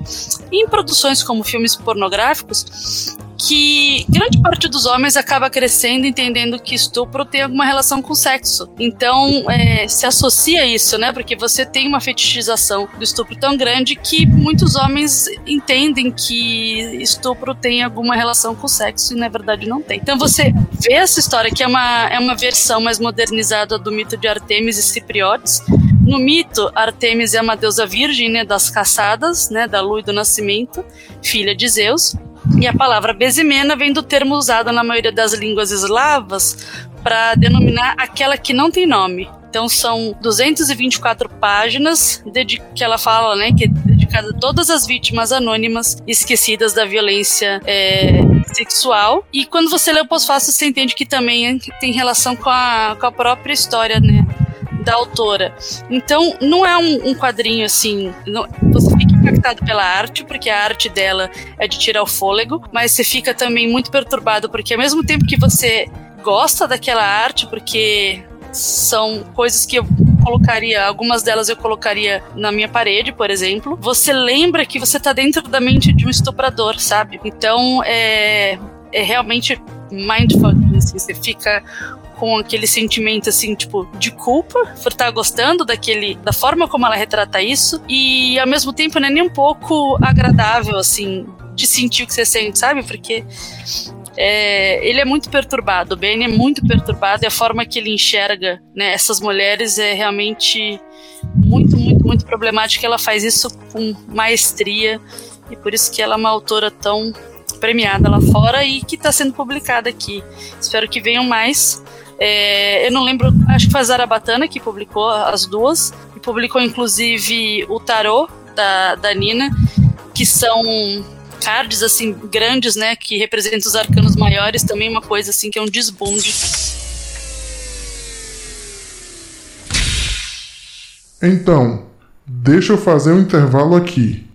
em produções como filmes pornográficos, que grande parte dos homens acaba crescendo entendendo que estupro tem alguma relação com sexo. Então, é, se associa isso, né? Porque você tem uma fetichização do estupro tão grande que muitos homens entendem que estupro tem alguma relação com sexo e na verdade não tem. Então, você vê essa história que é uma, é uma versão mais modernizada do mito de Artemis e Cipriotes. No mito, Artemis é uma deusa virgem, né, das caçadas, né, da lua e do nascimento, filha de Zeus. E a palavra Bezimena vem do termo usado na maioria das línguas eslavas para denominar aquela que não tem nome. Então são 224 páginas que ela fala, né, que é publicada todas as vítimas anônimas esquecidas da violência é, sexual. E quando você lê o pós-fácil, você entende que também tem relação com a, com a própria história, né? Da autora. Então, não é um, um quadrinho assim. Não, você fica impactado pela arte, porque a arte dela é de tirar o fôlego, mas você fica também muito perturbado, porque ao mesmo tempo que você gosta daquela arte, porque são coisas que eu colocaria, algumas delas eu colocaria na minha parede, por exemplo. Você lembra que você tá dentro da mente de um estuprador, sabe? Então é, é realmente mindfuck, assim, você fica com aquele sentimento assim, tipo, de culpa por estar tá gostando daquele da forma como ela retrata isso e ao mesmo tempo não é nem um pouco agradável assim de sentir o que você sente, sabe? Porque é, ele é muito perturbado, o Ben é muito perturbado e a forma que ele enxerga né, essas mulheres é realmente muito, muito, muito problemática. Ela faz isso com maestria e por isso que ela é uma autora tão premiada lá fora e que está sendo publicada aqui. Espero que venham mais. É, eu não lembro, acho que foi a Zarabatana que publicou as duas, e publicou inclusive o Tarô da, da Nina, que são cards assim grandes, né, que representam os arcanos maiores, também uma coisa assim que é um desbunde. Então, deixa eu fazer um intervalo aqui.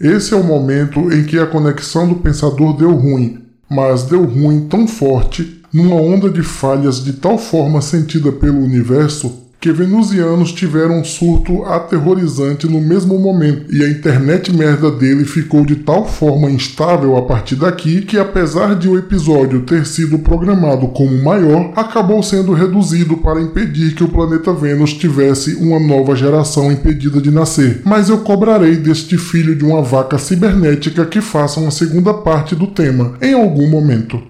Esse é o momento em que a conexão do pensador deu ruim, mas deu ruim tão forte, numa onda de falhas de tal forma sentida pelo universo, que venusianos tiveram um surto aterrorizante no mesmo momento, e a internet merda dele ficou de tal forma instável a partir daqui que, apesar de o episódio ter sido programado como maior, acabou sendo reduzido para impedir que o planeta Vênus tivesse uma nova geração impedida de nascer. Mas eu cobrarei deste filho de uma vaca cibernética que faça uma segunda parte do tema, em algum momento.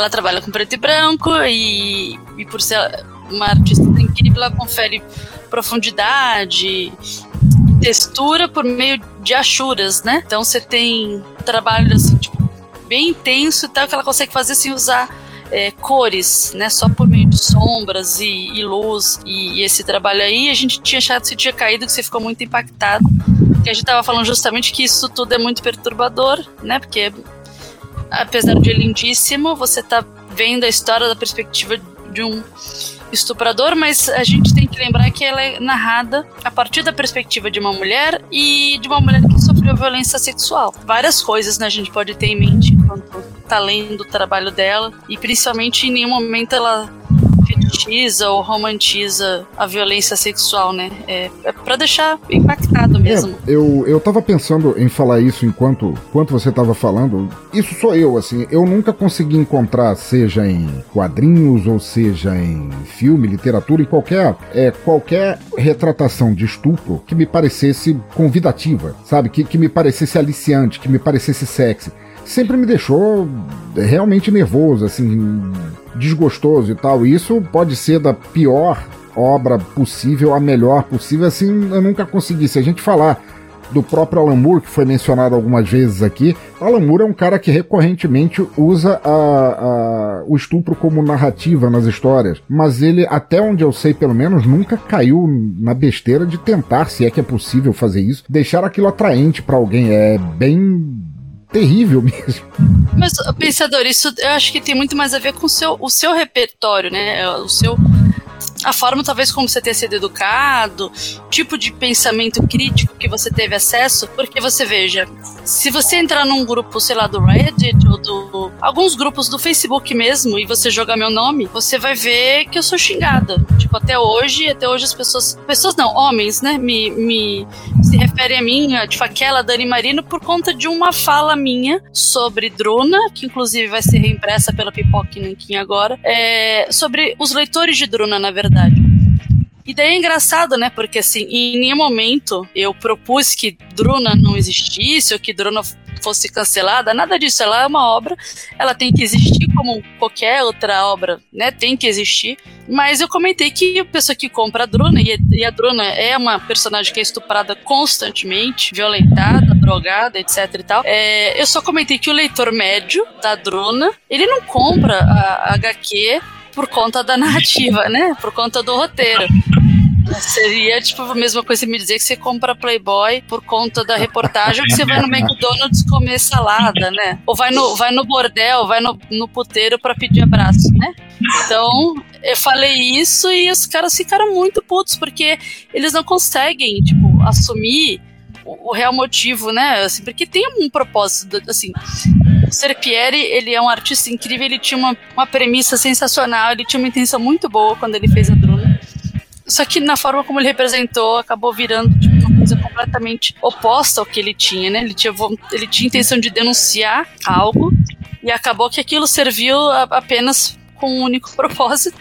Ela trabalha com preto e branco e, e por ser uma artista incrível, ela confere profundidade, textura por meio de achuras, né? Então você tem trabalho assim, tipo, bem intenso e tal, que ela consegue fazer sem usar é, cores, né? Só por meio de sombras e, e luz. E, e, esse trabalho aí, a gente tinha achado que você tinha caído, que você ficou muito impactado. Que a gente tava falando justamente que isso tudo é muito perturbador, né? Porque apesar de lindíssimo, você tá vendo a história da perspectiva de um estuprador, mas a gente tem que lembrar que ela é narrada a partir da perspectiva de uma mulher e de uma mulher que sofreu violência sexual. Várias coisas né, a gente pode ter em mente enquanto tá lendo o trabalho dela e principalmente em nenhum momento ela fetichiza ou romantiza a violência sexual, né? É, é para deixar impactado é, mesmo. É, eu, eu tava pensando em falar isso enquanto, enquanto você tava falando. Isso sou eu, assim. Eu nunca consegui encontrar, seja em quadrinhos ou seja em filme, literatura, em qualquer, é, qualquer retratação de estupro que me parecesse convidativa, sabe? Que, que me parecesse aliciante, que me parecesse sexy sempre me deixou realmente nervoso, assim, desgostoso e tal. Isso pode ser da pior obra possível a melhor possível, assim, eu nunca consegui. Se a gente falar do próprio Alan Moore, que foi mencionado algumas vezes aqui, Alan Moore é um cara que recorrentemente usa a, a, o estupro como narrativa nas histórias, mas ele, até onde eu sei pelo menos, nunca caiu na besteira de tentar, se é que é possível fazer isso, deixar aquilo atraente para alguém. É bem terrível mesmo. Mas, pensador, isso eu acho que tem muito mais a ver com o seu, o seu repertório, né? O seu a forma talvez como você tenha sido educado, tipo de pensamento crítico que você teve acesso, porque você veja, se você entrar num grupo, sei lá, do Reddit ou do alguns grupos do Facebook mesmo e você jogar meu nome, você vai ver que eu sou xingada. Tipo, até hoje, até hoje as pessoas, pessoas não, homens, né, me, me se referem a mim, tipo aquela Dani Marino por conta de uma fala minha sobre Druna, que inclusive vai ser reimpressa pela Pipoca Nankin agora, é, sobre os leitores de Druna, na verdade verdade. E daí é engraçado, né? Porque assim, em nenhum momento eu propus que Druna não existisse ou que Druna fosse cancelada, nada disso. Ela é uma obra, ela tem que existir como qualquer outra obra, né? Tem que existir. Mas eu comentei que a pessoa que compra a Druna, e a Druna é uma personagem que é estuprada constantemente, violentada, drogada, etc e tal. É, eu só comentei que o leitor médio da Druna, ele não compra a HQ por conta da narrativa, né? Por conta do roteiro. Seria tipo a mesma coisa me dizer que você compra Playboy por conta da reportagem ou que você vai no McDonald's comer salada, né? Ou vai no, vai no bordel, vai no, no puteiro para pedir abraço, né? Então, eu falei isso e os caras ficaram muito putos, porque eles não conseguem, tipo, assumir o, real motivo, né? Assim, porque tem um propósito, assim. O Serpieri, ele é um artista incrível, ele tinha uma, uma premissa sensacional, ele tinha uma intenção muito boa quando ele fez a Druna. Só que na forma como ele representou, acabou virando tipo, uma coisa completamente oposta ao que ele tinha, né? Ele tinha, ele tinha intenção de denunciar algo e acabou que aquilo serviu a, apenas com um único propósito.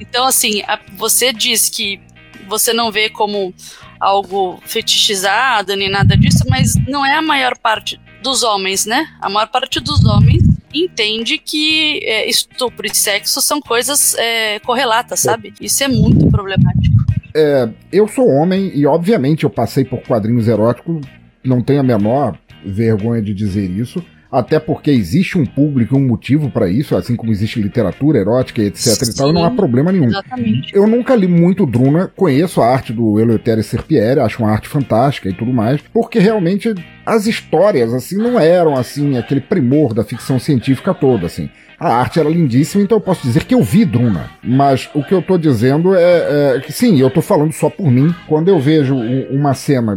Então, assim, a, você diz que você não vê como algo fetichizado nem nada disso, mas não é a maior parte dos homens, né? A maior parte dos homens entende que é, estupro e sexo são coisas é, correlatas, sabe? Isso é muito problemático. É, eu sou homem e, obviamente, eu passei por quadrinhos eróticos, não tenho a menor vergonha de dizer isso até porque existe um público, um motivo para isso, assim como existe literatura erótica, etc Sim, e tal, não há problema nenhum. Exatamente. Eu nunca li muito Druna, conheço a arte do Eleutério Serpieri, acho uma arte fantástica e tudo mais, porque realmente as histórias, assim, não eram, assim, aquele primor da ficção científica toda, assim. A arte era lindíssima, então eu posso dizer que eu vi Druna. Mas o que eu tô dizendo é, é que sim, eu tô falando só por mim. Quando eu vejo uma cena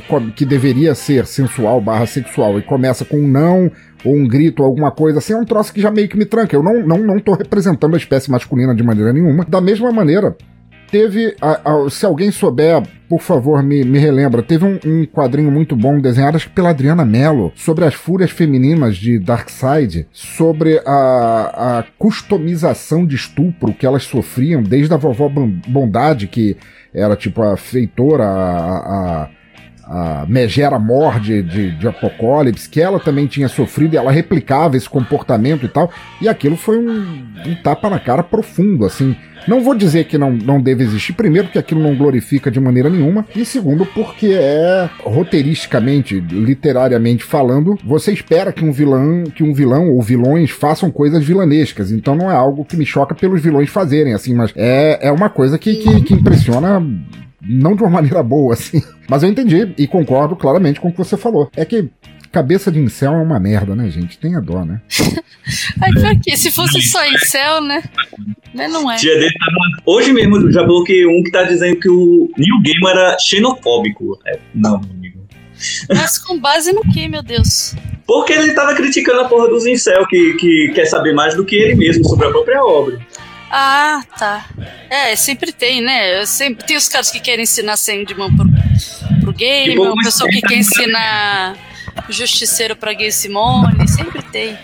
que, que deveria ser sensual barra sexual e começa com um não ou um grito ou alguma coisa assim, é um troço que já meio que me tranca. Eu não, não, não tô representando a espécie masculina de maneira nenhuma. Da mesma maneira, teve, a, a, se alguém souber, por favor, me, me relembra, teve um, um, quadrinho muito bom desenhado acho que pela Adriana Mello, sobre as fúrias femininas de Darkseid, sobre a, a customização de estupro que elas sofriam, desde a vovó Bondade, que era tipo a feitora, a, a a Megera Mor de, de, de, Apocalipse, que ela também tinha sofrido e ela replicava esse comportamento e tal. E aquilo foi um, um, tapa na cara profundo, assim. Não vou dizer que não, não deve existir, primeiro, porque aquilo não glorifica de maneira nenhuma, e segundo, porque é roteiristicamente, literariamente falando, você espera que um vilão, que um vilão ou vilões façam coisas vilanescas. Então não é algo que me choca pelos vilões fazerem, assim, mas é, é uma coisa que, que, que impressiona não de uma maneira boa, assim. Mas eu entendi e concordo claramente com o que você falou. É que cabeça de incel é uma merda, né, gente? Tenha dó, né? Ai, por quê? Se fosse só incel, né? né? Não é. Dia dele tava... Hoje mesmo eu já bloqueei um que tá dizendo que o New Game era xenofóbico. É, não, amigo. Mas com base no que, meu Deus? Porque ele tava criticando a porra dos incel, que, que quer saber mais do que ele mesmo sobre a própria obra. Ah, tá. É, sempre tem, né? Sempre tem os caras que querem ensinar Sandman pro, pro game, o pessoal que quer ensinar Justiceiro pra Gay Simone, sempre tem.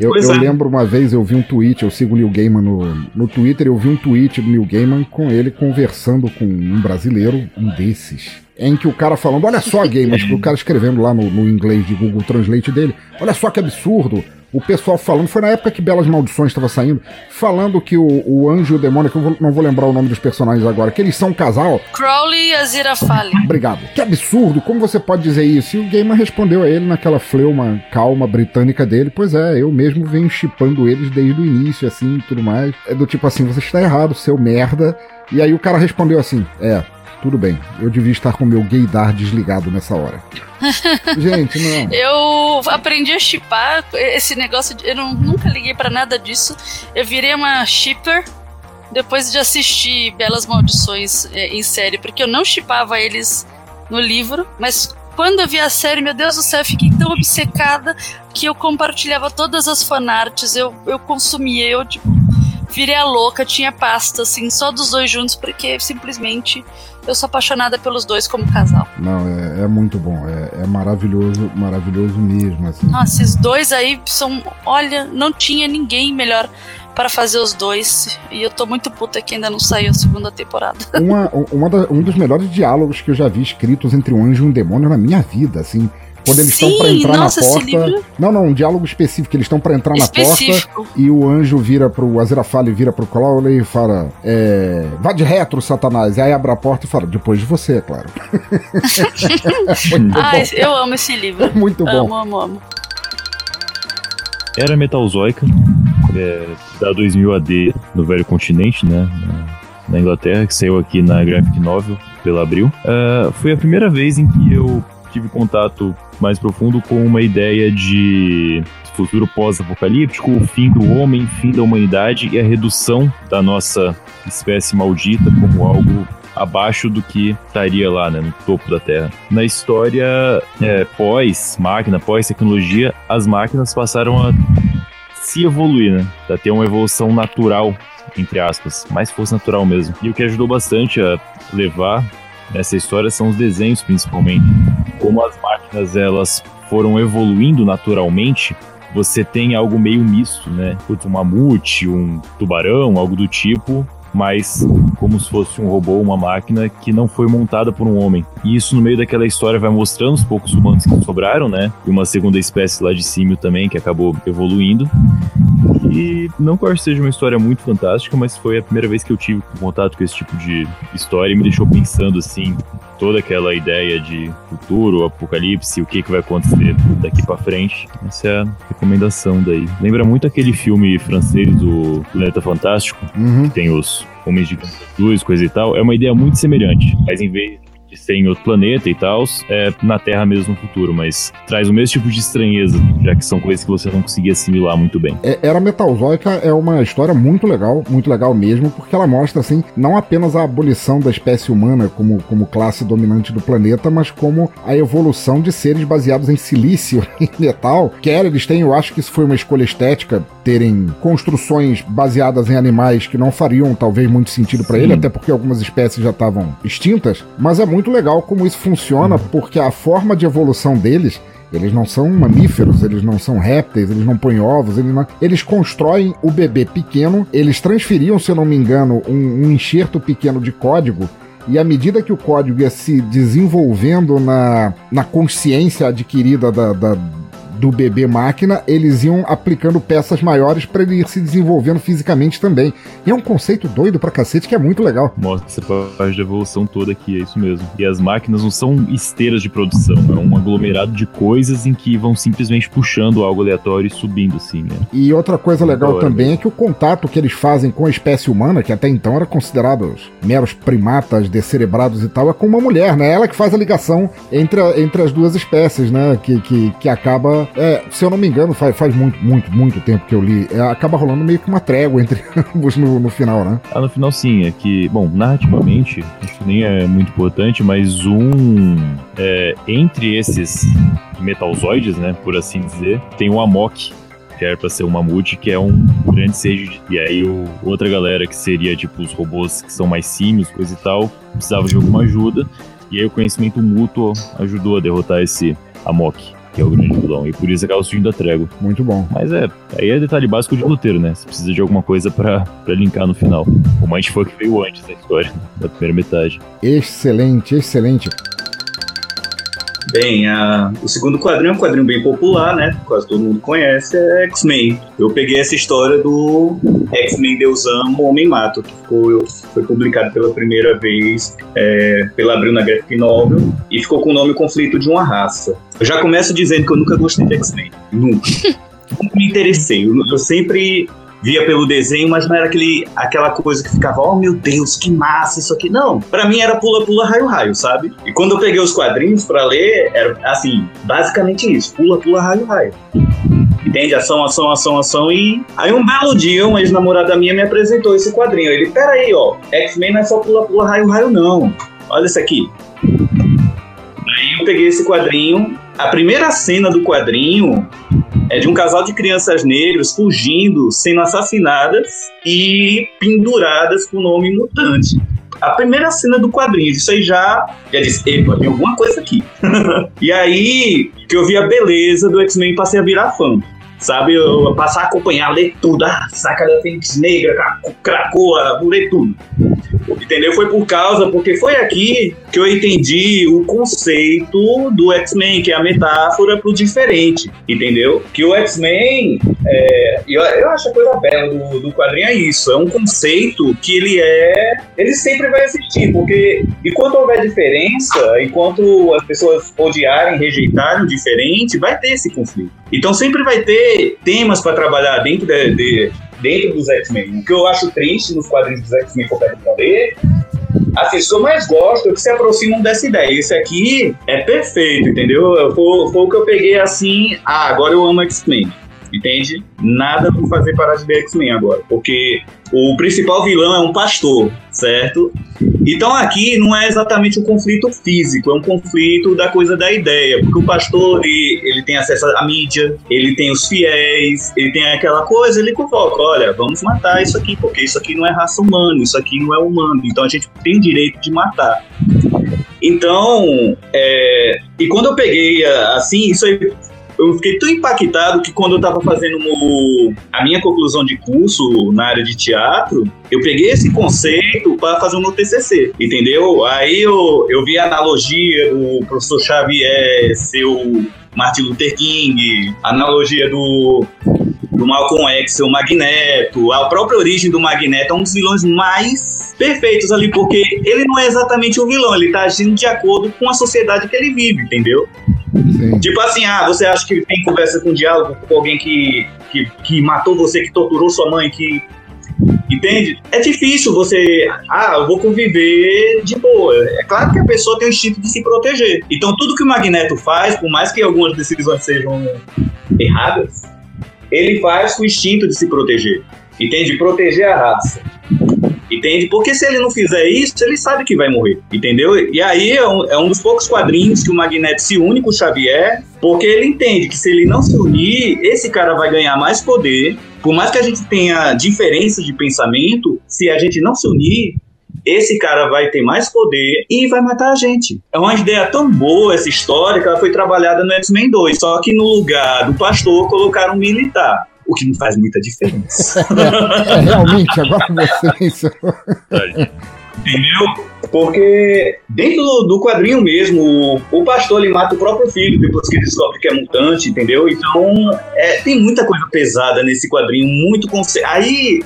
Eu, eu, é. lembro uma vez, eu vi um tweet, eu sigo o Neil Gaiman no, no Twitter, eu vi um tweet do Neil Gaiman com ele conversando com um brasileiro, um desses, em que o cara falando, olha só, Gaiman, o cara escrevendo lá no, no inglês de Google Translate dele, olha só que absurdo, o pessoal falando, foi na época que Belas Maldições estava saindo, falando que o, o anjo e o demônio, que eu vou, não vou lembrar o nome dos personagens agora, que eles são um casal. Crowley e Aziraphale. Obrigado. Que absurdo, como você pode dizer isso? E o Gamer respondeu a ele naquela fleuma calma britânica dele, pois é, eu mesmo venho chipando eles desde o início, assim, e tudo mais. É do tipo assim, você está errado, seu merda. E aí o cara respondeu assim, é, tudo bem, eu devia estar com meu gaydar desligado nessa hora. Gente, não. Eu aprendi a chipar esse negócio. De, eu não, nunca liguei para nada disso. Eu virei uma shipper depois de assistir Belas Maldições é, em série, porque eu não chipava eles no livro, mas quando eu vi a série, meu Deus do céu, eu fiquei tão obcecada que eu compartilhava todas as fanarts, eu, eu consumia, eu tipo, virei a louca, tinha pasta assim, só dos dois juntos, porque simplesmente eu sou apaixonada pelos dois como casal. Não, é, é muito bom. É, é, maravilhoso, maravilhoso mesmo. Assim. Nossa, esses dois aí são. Olha, não tinha ninguém melhor para fazer os dois. E eu tô muito puta que ainda não saiu a segunda temporada. Uma, uma da, um dos melhores diálogos que eu já vi escritos entre um anjo e um demônio na minha vida, assim. Quando eles estão para entrar nossa, na porta. Não, não, um diálogo específico. Eles estão para entrar específico. na porta e o anjo vira pro Aziraphale, vira pro Crowley e fala: é, Vá de retro, Satanás. E aí abre a porta e fala: Depois de você, é claro. Ai, eu amo esse livro. É muito bom. Amo, amo, amo. Era metalzoica, é, da 2000 AD no Velho Continente, né? na Inglaterra, que saiu aqui na Graphic Novel pela Abril. Uh, foi a primeira vez em que eu tive contato mais profundo com uma ideia de futuro pós-apocalíptico, o fim do homem, fim da humanidade e a redução da nossa espécie maldita como algo abaixo do que estaria lá, né, no topo da Terra. Na história é, pós-máquina, pós-tecnologia, as máquinas passaram a se evoluir, né, a ter uma evolução natural, entre aspas, mais fosse natural mesmo. E o que ajudou bastante a levar essa história são os desenhos, principalmente. Como as máquinas elas foram evoluindo naturalmente, você tem algo meio misto, né? Um mamute, um tubarão, algo do tipo, mas como se fosse um robô, uma máquina que não foi montada por um homem. E isso no meio daquela história vai mostrando os poucos humanos que sobraram, né? E uma segunda espécie lá de símio também que acabou evoluindo. E não que eu acho seja uma história muito fantástica, mas foi a primeira vez que eu tive contato com esse tipo de história e me deixou pensando assim, toda aquela ideia de futuro, apocalipse, o que, que vai acontecer daqui para frente. Essa é a recomendação daí. Lembra muito aquele filme francês do Planeta Fantástico, uhum. que tem os homens de luz, coisa e tal. É uma ideia muito semelhante, mas em vez de ser em outro planeta e tal, é na Terra mesmo no futuro, mas traz o mesmo tipo de estranheza, já que são coisas que você não conseguia assimilar muito bem. É, Era Metalzoica é uma história muito legal, muito legal mesmo, porque ela mostra, assim, não apenas a abolição da espécie humana como, como classe dominante do planeta, mas como a evolução de seres baseados em silício e metal. Quer eles têm, eu acho que isso foi uma escolha estética, terem construções baseadas em animais que não fariam talvez muito sentido para ele, até porque algumas espécies já estavam extintas, mas é muito muito legal como isso funciona, porque a forma de evolução deles eles não são mamíferos, eles não são répteis, eles não põem ovos, eles, não... eles constroem o bebê pequeno, eles transferiam, se eu não me engano, um, um enxerto pequeno de código e à medida que o código ia se desenvolvendo na, na consciência adquirida da, da, do bebê máquina, eles iam aplicando peças maiores para ele ir se desenvolvendo fisicamente também. E é um conceito doido pra cacete que é muito legal. Mostra essa parte de evolução toda aqui, é isso mesmo. E as máquinas não são esteiras de produção, é um aglomerado de coisas em que vão simplesmente puxando algo aleatório e subindo assim, né? E outra coisa legal também é que o contato que eles fazem com a espécie humana, que até então era considerado meros primatas descerebrados e tal, é com uma mulher, né? Ela que faz a ligação entre, a, entre as duas espécies, né? Que, que, que acaba é, se eu não me engano, faz, faz muito, muito, muito tempo que eu li. É, acaba rolando meio que uma trégua entre ambos no, no final, né? Ah, no final sim. É que, bom, narrativamente, acho que nem é muito importante, mas um. É, entre esses metalzoides, né, por assim dizer, tem o Amok, que era pra ser o Mamute, que é um grande seja. E aí o, outra galera que seria tipo os robôs que são mais símios, coisa e tal, precisava de alguma ajuda. E aí o conhecimento mútuo ajudou a derrotar esse Amok que é o grande vilão. E por isso acaba surgindo a trégua. Muito bom. Mas é, aí é detalhe básico de roteiro, né? Você precisa de alguma coisa pra, pra linkar no final. O Mindfuck veio antes da história, da primeira metade. Excelente, excelente. Bem, a, o segundo quadrinho é um quadrinho bem popular, né? Quase todo mundo conhece, é X-Men. Eu peguei essa história do X-Men Deus Amo, Homem Mato, que ficou, foi publicado pela primeira vez é, pela Abril na Graphic Novel e ficou com o nome Conflito de uma Raça. Eu já começo dizendo que eu nunca gostei de X-Men. Nunca. nunca me interessei. Eu, eu sempre via pelo desenho, mas não era aquele, aquela coisa que ficava, oh meu Deus, que massa isso aqui. Não, para mim era pula, pula, raio, raio, sabe? E quando eu peguei os quadrinhos para ler, era assim, basicamente isso, pula, pula, raio, raio. Entende? Ação, ação, ação, ação. E aí um belo dia, uma ex-namorada minha me apresentou esse quadrinho. Ele, peraí, ó, X-Men não é só pula, pula, raio, raio, não. Olha isso aqui. Aí eu peguei esse quadrinho. A primeira cena do quadrinho é de um casal de crianças negras fugindo, sendo assassinadas e penduradas com o nome mutante. A primeira cena do quadrinho, isso aí já, já disse, epa, tem alguma coisa aqui. e aí que eu vi a beleza do X-Men passei a virar fã sabe? Eu passar a acompanhar, ler tudo, ah, saca da Fênix Negra, Cracoa, ler tudo. Entendeu? Foi por causa, porque foi aqui que eu entendi o conceito do X-Men, que é a metáfora pro diferente, entendeu? Que o X-Men, é, eu, eu acho a coisa bela do, do quadrinho é isso, é um conceito que ele é, ele sempre vai existir, porque enquanto houver diferença, enquanto as pessoas odiarem, rejeitarem o diferente, vai ter esse conflito. Então sempre vai ter temas para trabalhar dentro de, de dentro dos X-Men. O que eu acho triste nos quadrinhos dos X-Men que eu pego pra ler Assim, os que eu mais gosto é que se aproximam dessa ideia. Esse aqui é perfeito, entendeu? Foi, foi o que eu peguei assim. Ah, agora eu amo X-Men entende? Nada por fazer parar de ver X-Men agora, porque o principal vilão é um pastor, certo? Então aqui não é exatamente um conflito físico, é um conflito da coisa da ideia, porque o pastor ele, ele tem acesso à mídia, ele tem os fiéis, ele tem aquela coisa, ele convoca, olha, vamos matar isso aqui, porque isso aqui não é raça humana, isso aqui não é humano, então a gente tem direito de matar. Então, é, e quando eu peguei assim, isso aí eu fiquei tão impactado que quando eu estava fazendo o, a minha conclusão de curso na área de teatro, eu peguei esse conceito para fazer o meu TCC, entendeu? Aí eu, eu vi a analogia do professor Xavier ser o Martin Luther King, a analogia do, do Malcolm X, o Magneto, a própria origem do Magneto é um dos vilões mais perfeitos ali, porque ele não é exatamente o vilão, ele está agindo de acordo com a sociedade que ele vive, entendeu? Tipo assim, ah, você acha que tem conversa com diálogo com alguém que, que, que matou você, que torturou sua mãe, que. Entende? É difícil você. Ah, eu vou conviver de boa. É claro que a pessoa tem o instinto de se proteger. Então, tudo que o Magneto faz, por mais que algumas decisões sejam erradas, ele faz com o instinto de se proteger. Entende? Proteger a raça. Entende? Porque se ele não fizer isso, ele sabe que vai morrer. Entendeu? E aí é um, é um dos poucos quadrinhos que o Magneto se une com o Xavier, porque ele entende que se ele não se unir, esse cara vai ganhar mais poder. Por mais que a gente tenha diferenças de pensamento, se a gente não se unir, esse cara vai ter mais poder e vai matar a gente. É uma ideia tão boa essa história que ela foi trabalhada no X-Men 2, só que no lugar do pastor colocaram um militar o que não faz muita diferença. é, é, realmente, agora você. Entendeu? Porque dentro do, do quadrinho mesmo, o, o, pastor ele mata o próprio filho depois que ele descobre que é mutante, entendeu? Então é, tem muita coisa pesada nesse quadrinho, muito conce... Aí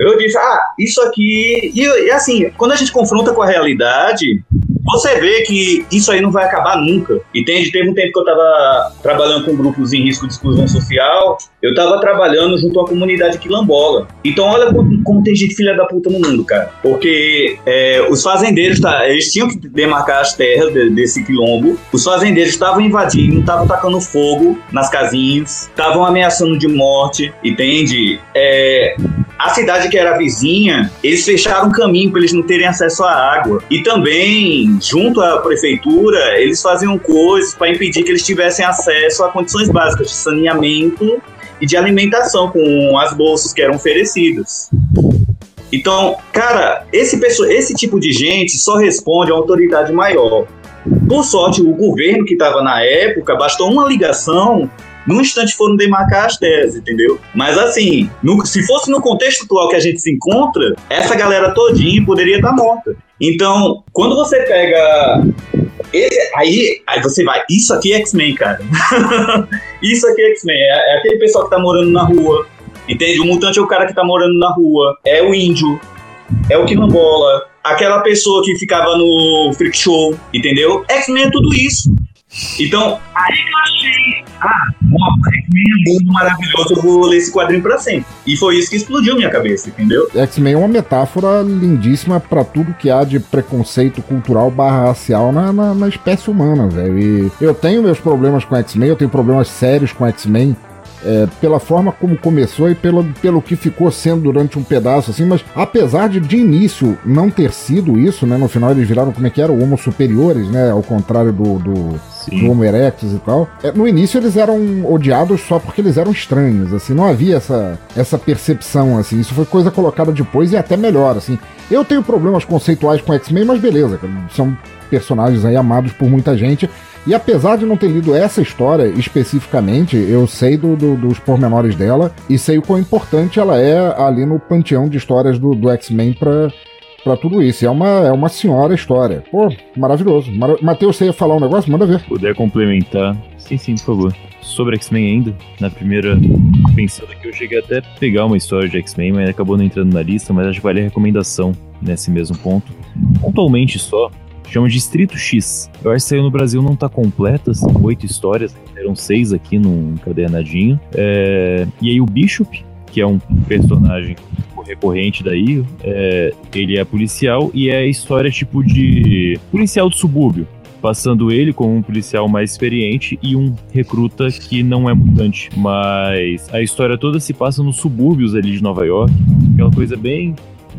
eu disse, ah, isso aqui. E, e assim, quando a gente confronta com a realidade, você vê que isso aí não vai acabar nunca. Entende? Teve um tempo que eu estava trabalhando com grupos em risco de exclusão social, eu estava trabalhando junto à comunidade quilombola. Então, olha como, como, tem gente filha da puta no mundo, cara. Porque é, os fazendeiros, tá, eles tinham que demarcar as terras de, desse quilombo. Os fazendeiros estavam invadindo, estavam tacando fogo nas casinhas, estavam ameaçando de morte, entende? É, a cidade que era vizinha, eles fecharam um caminho para eles não terem acesso à água. E também, junto à prefeitura, eles faziam coisas para impedir que eles tivessem acesso a condições básicas de saneamento e de alimentação com as bolsas que eram oferecidas. Então, cara, esse, esse tipo de gente só responde a autoridade maior. Por sorte, o governo que estava na época, bastou uma ligação num instante foram demarcar as teses, entendeu? Mas assim, no, se fosse no contexto atual que a gente se encontra, essa galera todinha poderia estar tá morta. Então, quando você pega esse, aí, aí você vai, isso aqui é X-Men, cara. isso aqui é X-Men. É, é, aquele pessoal que tá morando na rua. Entende? O mutante é o cara que tá morando na rua. É o índio. É o quilombola. Aquela pessoa que ficava no freak show. Entendeu? X-Men é tudo isso. Então, aí que eu achei. Ah, nossa, X-Men é muito maravilhoso, eu vou ler esse quadrinho pra sempre. E foi isso que explodiu minha cabeça, entendeu? X-Men é uma metáfora lindíssima para tudo que há de preconceito cultural barra racial na, na, na espécie humana, velho. E eu tenho meus problemas com X-Men, eu tenho problemas sérios com X-Men é, pela forma como começou e pelo, pelo que ficou sendo durante um pedaço, assim, mas apesar de de início não ter sido isso, né? No final eles viraram como é que era? O Homo superiores, né? Ao contrário do, do, do Homo erectus e tal. É, no início eles eram odiados só porque eles eram estranhos, assim, não havia essa, essa percepção, assim. Isso foi coisa colocada depois e até melhor, assim. Eu tenho problemas conceituais com X-Men, mas beleza, são personagens aí amados por muita gente. E apesar de não ter lido essa história especificamente, eu sei do, do, dos pormenores dela e sei o quão importante ela é ali no panteão de histórias do, do X-Men pra, pra tudo isso. É uma, é uma senhora história. Pô, maravilhoso. Mar... Matheus, você ia falar um negócio? Manda ver. Puder complementar. Sim, sim, por favor. Sobre X-Men ainda, na primeira, pensando que eu cheguei até a pegar uma história de X-Men, mas acabou não entrando na lista, mas acho que vale a recomendação nesse mesmo ponto. Pontualmente só, chama Distrito X. Eu acho que saiu no Brasil não tá completa, são oito histórias, eram seis aqui num cadernadinho. É... E aí o Bishop, que é um personagem recorrente daí, é, ele é policial e é história tipo de policial do subúrbio passando ele como um policial mais experiente e um recruta que não é mutante. Mas a história toda se passa nos subúrbios ali de Nova York, aquela coisa bem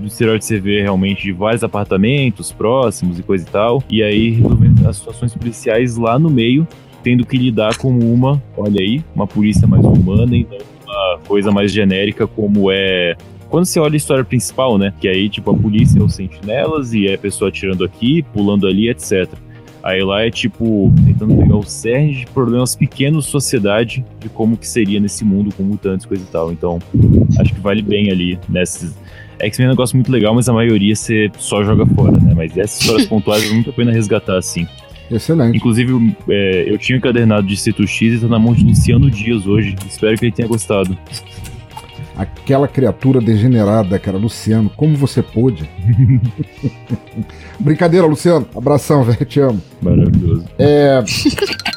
do exterior de vê realmente de vários apartamentos próximos e coisa e tal. E aí resolvendo as situações policiais lá no meio, tendo que lidar com uma, olha aí, uma polícia mais humana e não uma coisa mais genérica como é quando você olha a história principal, né? Que aí, tipo, a polícia é os sentinelas e é a pessoa atirando aqui, pulando ali, etc. Aí lá é tipo tentando pegar o cerne de problemas pequenos sociedade de como que seria nesse mundo com mutantes, coisa e tal. Então, acho que vale bem ali nesses. X-Men é um negócio muito legal, mas a maioria você só joga fora, né? Mas essas histórias pontuais vale muito a pena resgatar, assim. Excelente. Inclusive, é, eu tinha encadernado de Cito X e tá na mão de Luciano Dias hoje. Espero que ele tenha gostado. Aquela criatura degenerada, cara, Luciano, como você pôde? Brincadeira, Luciano. Abração, velho, te amo. Maravilhoso. É.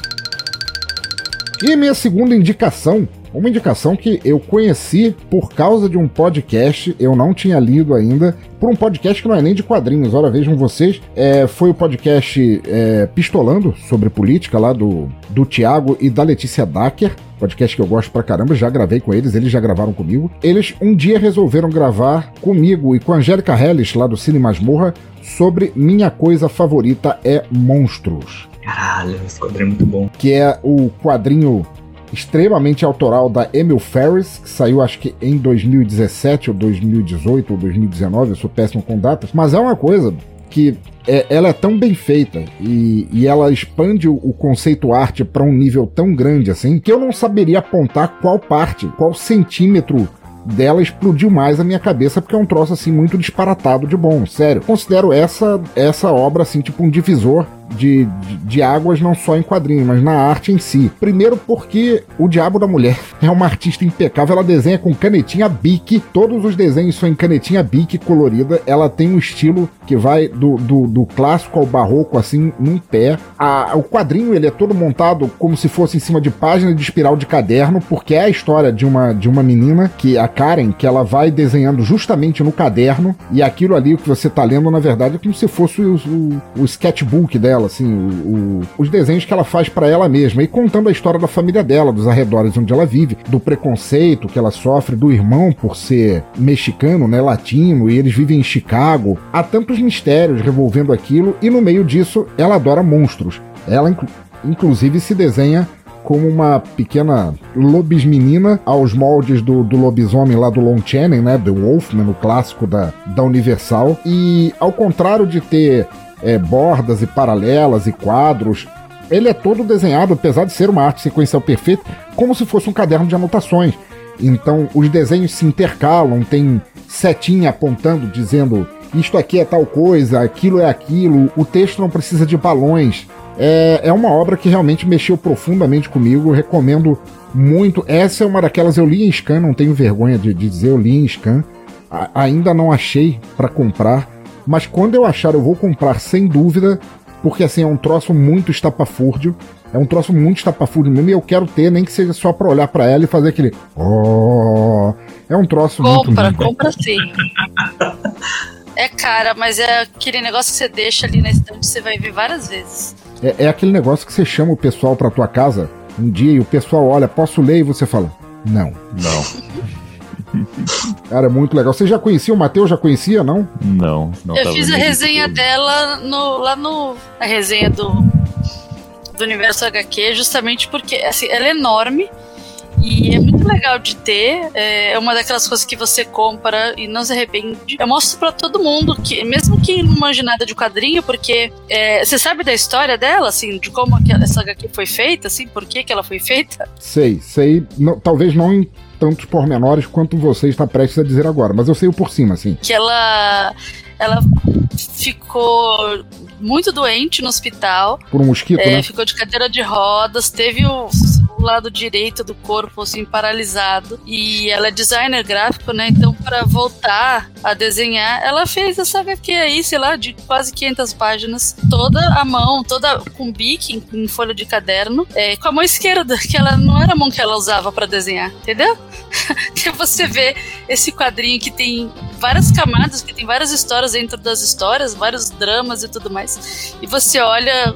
E minha segunda indicação uma indicação que eu conheci por causa de um podcast, eu não tinha lido ainda, por um podcast que não é nem de quadrinhos, olha, vejam vocês. É, foi o podcast é, Pistolando sobre política lá do, do Tiago e da Letícia Dacker. Podcast que eu gosto pra caramba, já gravei com eles, eles já gravaram comigo. Eles um dia resolveram gravar comigo e com a Angélica Helles, lá do Cine Masmorra, sobre Minha Coisa Favorita é Monstros. Caralho, esse quadrinho é muito bom. Que é o quadrinho extremamente autoral da Emil Ferris, que saiu acho que em 2017 ou 2018 ou 2019, eu sou péssimo com datas, mas é uma coisa que é, ela é tão bem feita e, e ela expande o, o conceito arte para um nível tão grande assim que eu não saberia apontar qual parte, qual centímetro dela explodiu mais a minha cabeça porque é um troço assim muito disparatado de bom, sério. Considero essa essa obra assim tipo um divisor de, de, águas não só em quadrinhos, mas na arte em si. Primeiro porque o Diabo da Mulher é uma artista impecável, ela desenha com canetinha Bic, todos os desenhos são em canetinha Bic colorida, ela tem um estilo que vai do, do, do clássico ao barroco, assim, num pé. A, o quadrinho, ele é todo montado como se fosse em cima de página de espiral de caderno, porque é a história de uma, de uma menina, que a Karen, que ela vai desenhando justamente no caderno, e aquilo ali, que você tá lendo, na verdade, é como se fosse o, o, o sketchbook dela, dela, assim, o, o, os desenhos que ela faz para ela mesma e contando a história da família dela, dos arredores onde ela vive, do preconceito que ela sofre do irmão por ser mexicano, né, latino, e eles vivem em Chicago. Há tantos mistérios revolvendo aquilo e no meio disso ela adora monstros. Ela inclu inclusive se desenha como uma pequena lobismenina aos moldes do, do lobisomem lá do Lon Chaney, né? The Wolfman, o clássico da, da Universal. E ao contrário de ter é, bordas e paralelas e quadros. Ele é todo desenhado, apesar de ser uma arte sequencial perfeita, como se fosse um caderno de anotações. Então os desenhos se intercalam, tem setinha apontando, dizendo isto aqui é tal coisa, aquilo é aquilo, o texto não precisa de balões. É, é uma obra que realmente mexeu profundamente comigo, recomendo muito. Essa é uma daquelas eu li em scan, não tenho vergonha de, de dizer, eu li em scan. A, ainda não achei para comprar mas quando eu achar, eu vou comprar sem dúvida, porque assim é um troço muito estapafúrdio. É um troço muito estapafúrdio mesmo e eu quero ter, nem que seja só pra olhar para ela e fazer aquele. Oh! É um troço compra, muito. Compra, compra sim. é cara, mas é aquele negócio que você deixa ali na estante você vai ver várias vezes. É, é aquele negócio que você chama o pessoal pra tua casa um dia e o pessoal olha, posso ler? E você fala, não. Não. Cara, é muito legal. Você já conhecia o Matheus? Já conhecia, não? Não, não. Eu fiz a resenha dela no, lá no. A resenha do, do Universo HQ, justamente porque assim, ela é enorme. E é muito legal de ter. É uma daquelas coisas que você compra e não se arrepende. Eu mostro para todo mundo que, mesmo quem não manja nada de quadrinho, porque é, você sabe da história dela, assim, de como essa HQ foi feita, assim, por que, que ela foi feita? Sei, sei. Não, talvez não em tantos pormenores quanto você está prestes a dizer agora, mas eu sei o por cima, assim. Que ela ela ficou muito doente no hospital. Por um mosquito, é, né? Ficou de cadeira de rodas, teve o, o, lado direito do corpo assim paralisado e ela é designer gráfico, né? Então para voltar a desenhar, ela fez essa HQ aí, sei lá, de quase 500 páginas, toda a mão, toda com bique em, folha de caderno, é, com a mão esquerda, que ela não era a mão que ela usava para desenhar, entendeu? Porque você vê esse quadrinho que tem várias camadas, que tem várias histórias dentro das histórias, vários dramas e tudo mais. E você olha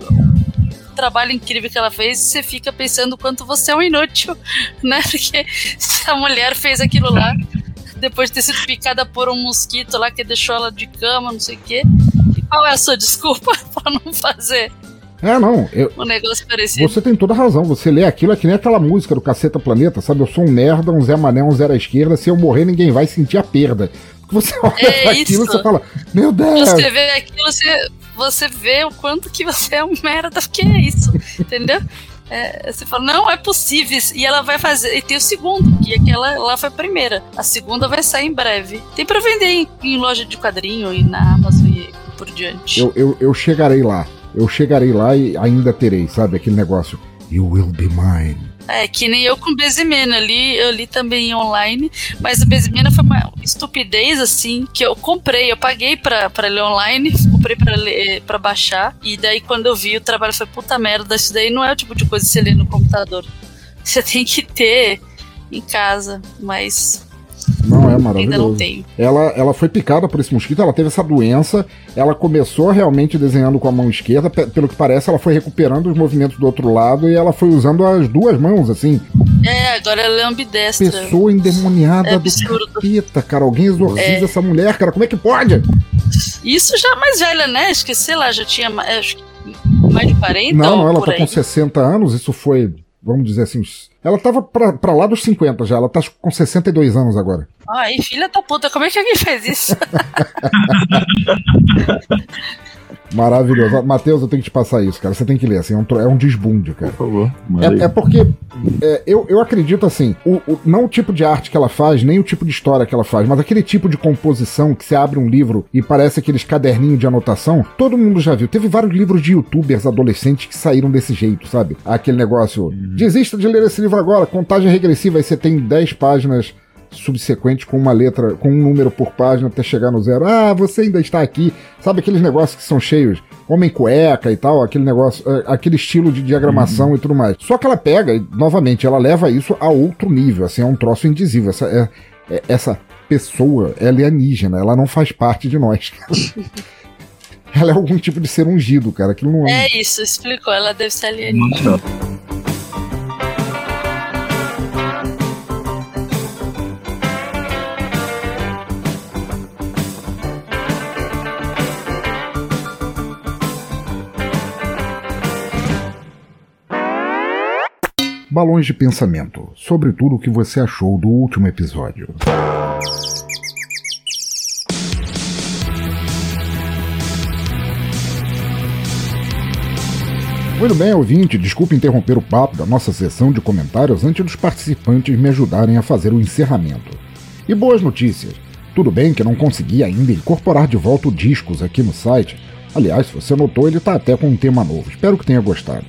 trabalho incrível que ela fez você fica pensando o quanto você é um inútil, né? Porque se a mulher fez aquilo lá depois de ter sido picada por um mosquito lá que deixou ela de cama, não sei o quê. E qual é a sua desculpa pra não fazer? É, não. Eu, um negócio parecido. Você tem toda razão. Você lê aquilo, é que nem aquela música do Caceta Planeta, sabe? Eu sou um merda, um Zé Mané, um zero à esquerda. Se eu morrer, ninguém vai sentir a perda. Você olha é aquilo e você fala, meu Deus. Você vê aquilo, você, você vê o quanto que você é um merda, porque é isso, entendeu? É, você fala, não, é possível. E ela vai fazer. E tem o segundo, que aquela lá foi a primeira. A segunda vai sair em breve. Tem pra vender em, em loja de quadrinho e na Amazon e por diante. Eu, eu, eu chegarei lá. Eu chegarei lá e ainda terei, sabe? Aquele negócio. You will be mine. É, que nem eu com Bezimena ali, eu li também online, mas o Bezimena foi uma estupidez, assim, que eu comprei, eu paguei pra, pra ler online, comprei pra, ler, pra baixar, e daí quando eu vi o trabalho foi puta merda, isso daí não é o tipo de coisa que você lê no computador. Você tem que ter em casa, mas não, é maravilhoso. Ainda não tenho. Ela, ela foi picada por esse mosquito, ela teve essa doença, ela começou realmente desenhando com a mão esquerda, pelo que parece, ela foi recuperando os movimentos do outro lado e ela foi usando as duas mãos, assim. É, agora ela é ambidestra. Pessoa endemoniada é do capeta, cara. Alguém exorciza é. essa mulher, cara. Como é que pode? Isso já é mais velha, né? Acho que, sei lá, já tinha mais, mais de 40 Não, não, ela tá aí. com 60 anos, isso foi vamos dizer assim, ela tava pra, pra lá dos 50 já, ela tá com 62 anos agora. Ai, filha da puta, como é que alguém fez isso? Maravilhoso. Matheus, eu tenho que te passar isso, cara. Você tem que ler, assim, é um, é um desbunde, cara. Por favor. É, é, porque é, eu, eu acredito, assim, o, o, não o tipo de arte que ela faz, nem o tipo de história que ela faz, mas aquele tipo de composição que você abre um livro e parece aqueles caderninhos de anotação, todo mundo já viu. Teve vários livros de youtubers adolescentes que saíram desse jeito, sabe? Aquele negócio, uhum. desista de ler esse livro agora, contagem regressiva, aí você tem 10 páginas subsequente com uma letra, com um número por página até chegar no zero. Ah, você ainda está aqui. Sabe aqueles negócios que são cheios? Homem cueca e tal, aquele negócio, é, aquele estilo de diagramação uhum. e tudo mais. Só que ela pega, e, novamente, ela leva isso a outro nível, assim, é um troço indizível. Essa, é, é, essa pessoa é alienígena, ela não faz parte de nós. ela é algum tipo de ser ungido, cara. Aquilo não é. É isso, explicou, ela deve ser alienígena. Balões de pensamento sobre tudo o que você achou do último episódio. Muito bem, ouvinte, desculpe interromper o papo da nossa sessão de comentários antes dos participantes me ajudarem a fazer o encerramento. E boas notícias! Tudo bem que não consegui ainda incorporar de volta o discos aqui no site. Aliás, se você notou, ele está até com um tema novo. Espero que tenha gostado.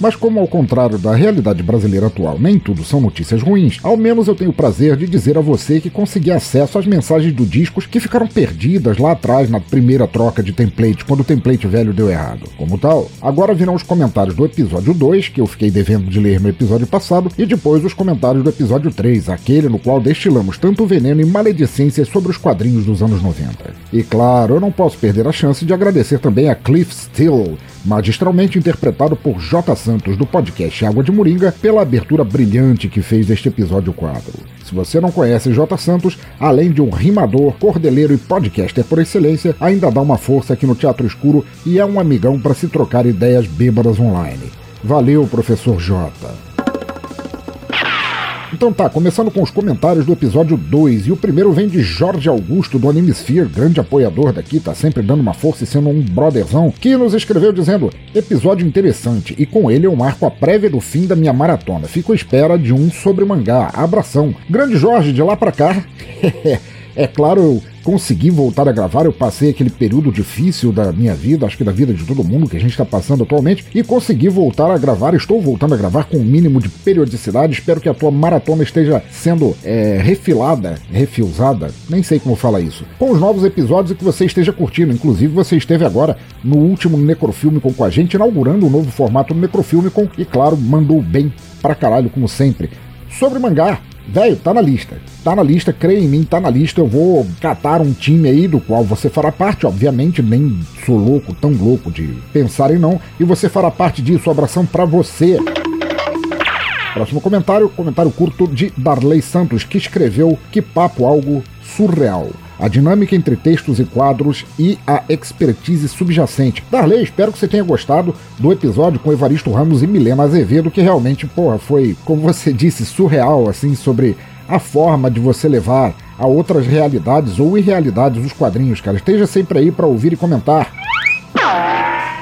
Mas como ao contrário da realidade brasileira atual, nem tudo são notícias ruins, ao menos eu tenho o prazer de dizer a você que consegui acesso às mensagens do discos que ficaram perdidas lá atrás na primeira troca de template, quando o template velho deu errado. Como tal, agora virão os comentários do episódio 2, que eu fiquei devendo de ler no episódio passado, e depois os comentários do episódio 3, aquele no qual destilamos tanto veneno e maledicências sobre os quadrinhos dos anos 90. E claro, eu não posso perder a chance de agradecer também a Cliff Steele, magistralmente interpretado por J. Santos do podcast Água de Moringa, pela abertura brilhante que fez deste episódio 4. Se você não conhece J. Santos, além de um rimador, cordeleiro e podcaster por excelência, ainda dá uma força aqui no Teatro Escuro e é um amigão para se trocar ideias bêbadas online. Valeu, professor J. Então tá, começando com os comentários do episódio 2, e o primeiro vem de Jorge Augusto do Animesphere, grande apoiador daqui, tá sempre dando uma força e sendo um brotherzão, que nos escreveu dizendo: episódio interessante, e com ele eu marco a prévia do fim da minha maratona. Fico à espera de um sobre mangá. Abração. Grande Jorge, de lá pra cá. é claro, consegui voltar a gravar. Eu passei aquele período difícil da minha vida, acho que da vida de todo mundo que a gente está passando atualmente, e consegui voltar a gravar. Estou voltando a gravar com o um mínimo de periodicidade. Espero que a tua maratona esteja sendo é, refilada, refilzada, nem sei como falar isso, com os novos episódios e que você esteja curtindo. Inclusive, você esteve agora no último Necrofilmicon com a gente, inaugurando o um novo formato do Necrofilmicon e, claro, mandou bem pra caralho, como sempre. Sobre mangá, velho, tá na lista. Tá na lista, creia em mim, tá na lista. Eu vou catar um time aí do qual você fará parte, obviamente, nem sou louco, tão louco de pensar em não. E você fará parte disso. Abração para você. Próximo comentário, comentário curto de Darley Santos, que escreveu Que papo algo surreal a dinâmica entre textos e quadros e a expertise subjacente. Darley, espero que você tenha gostado do episódio com Evaristo Ramos e Milena Azevedo, que realmente, porra, foi, como você disse, surreal, assim, sobre a forma de você levar a outras realidades ou irrealidades os quadrinhos, cara. Esteja sempre aí para ouvir e comentar.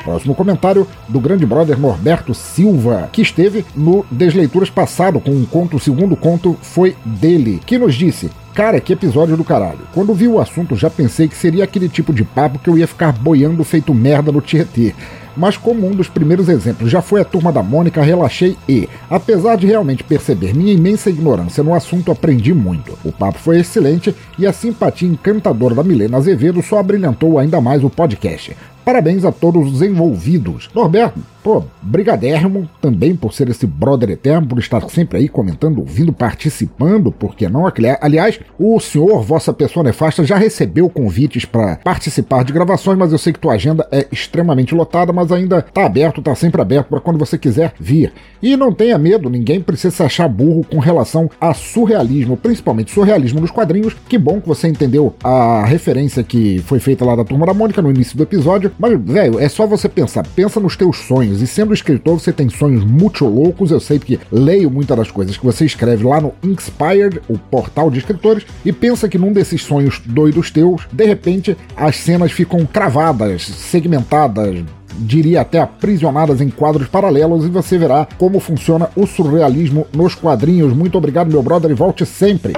Próximo comentário do grande brother Norberto Silva, que esteve no Desleituras passado com um conto, o segundo conto foi dele, que nos disse: Cara, que episódio do caralho. Quando vi o assunto, já pensei que seria aquele tipo de papo que eu ia ficar boiando feito merda no Tietê. Mas como um dos primeiros exemplos já foi a turma da Mônica, relaxei e, apesar de realmente perceber minha imensa ignorância no assunto, aprendi muito. O papo foi excelente e a simpatia encantadora da Milena Azevedo só abrilhantou ainda mais o podcast. Parabéns a todos os envolvidos. Norberto, pô, brigadérrimo também por ser esse brother eterno, por estar sempre aí comentando, ouvindo, participando, por que não? Aliás, o senhor, vossa pessoa nefasta, já recebeu convites para participar de gravações, mas eu sei que tua agenda é extremamente lotada, mas ainda tá aberto, tá sempre aberto para quando você quiser vir. E não tenha medo, ninguém precisa se achar burro com relação a surrealismo, principalmente surrealismo nos quadrinhos. Que bom que você entendeu a referência que foi feita lá da Turma da Mônica no início do episódio. Mas, velho, é só você pensar. Pensa nos teus sonhos. E sendo escritor, você tem sonhos muito loucos. Eu sei que leio muitas das coisas que você escreve lá no Inspired, o portal de escritores, e pensa que num desses sonhos doidos teus, de repente, as cenas ficam cravadas, segmentadas, diria até aprisionadas em quadros paralelos, e você verá como funciona o surrealismo nos quadrinhos. Muito obrigado, meu brother, e volte sempre.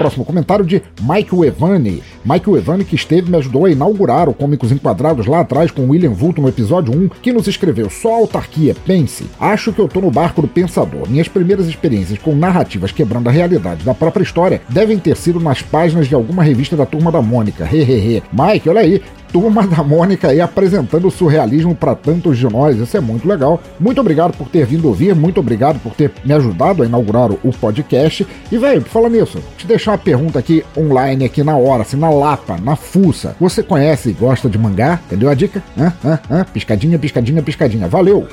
Próximo comentário de Michael Evani. Michael Evani, que esteve me ajudou a inaugurar o Cômicos Enquadrados lá atrás com William Vulto no episódio 1, que nos escreveu só autarquia, pense. Acho que eu tô no barco do pensador. Minhas primeiras experiências com narrativas quebrando a realidade da própria história devem ter sido nas páginas de alguma revista da Turma da Mônica. Hehehe. Mike, olha aí, turma da Mônica aí apresentando o surrealismo para tantos de nós. Isso é muito legal. Muito obrigado por ter vindo ouvir, muito obrigado por ter me ajudado a inaugurar o podcast. E, velho, fala nisso, te deixar uma pergunta aqui online, aqui na hora, assim, na lapa, na fuça. Você conhece e gosta de mangá? Entendeu a dica? Hã? Hã? Hã? Piscadinha, piscadinha, piscadinha. Valeu!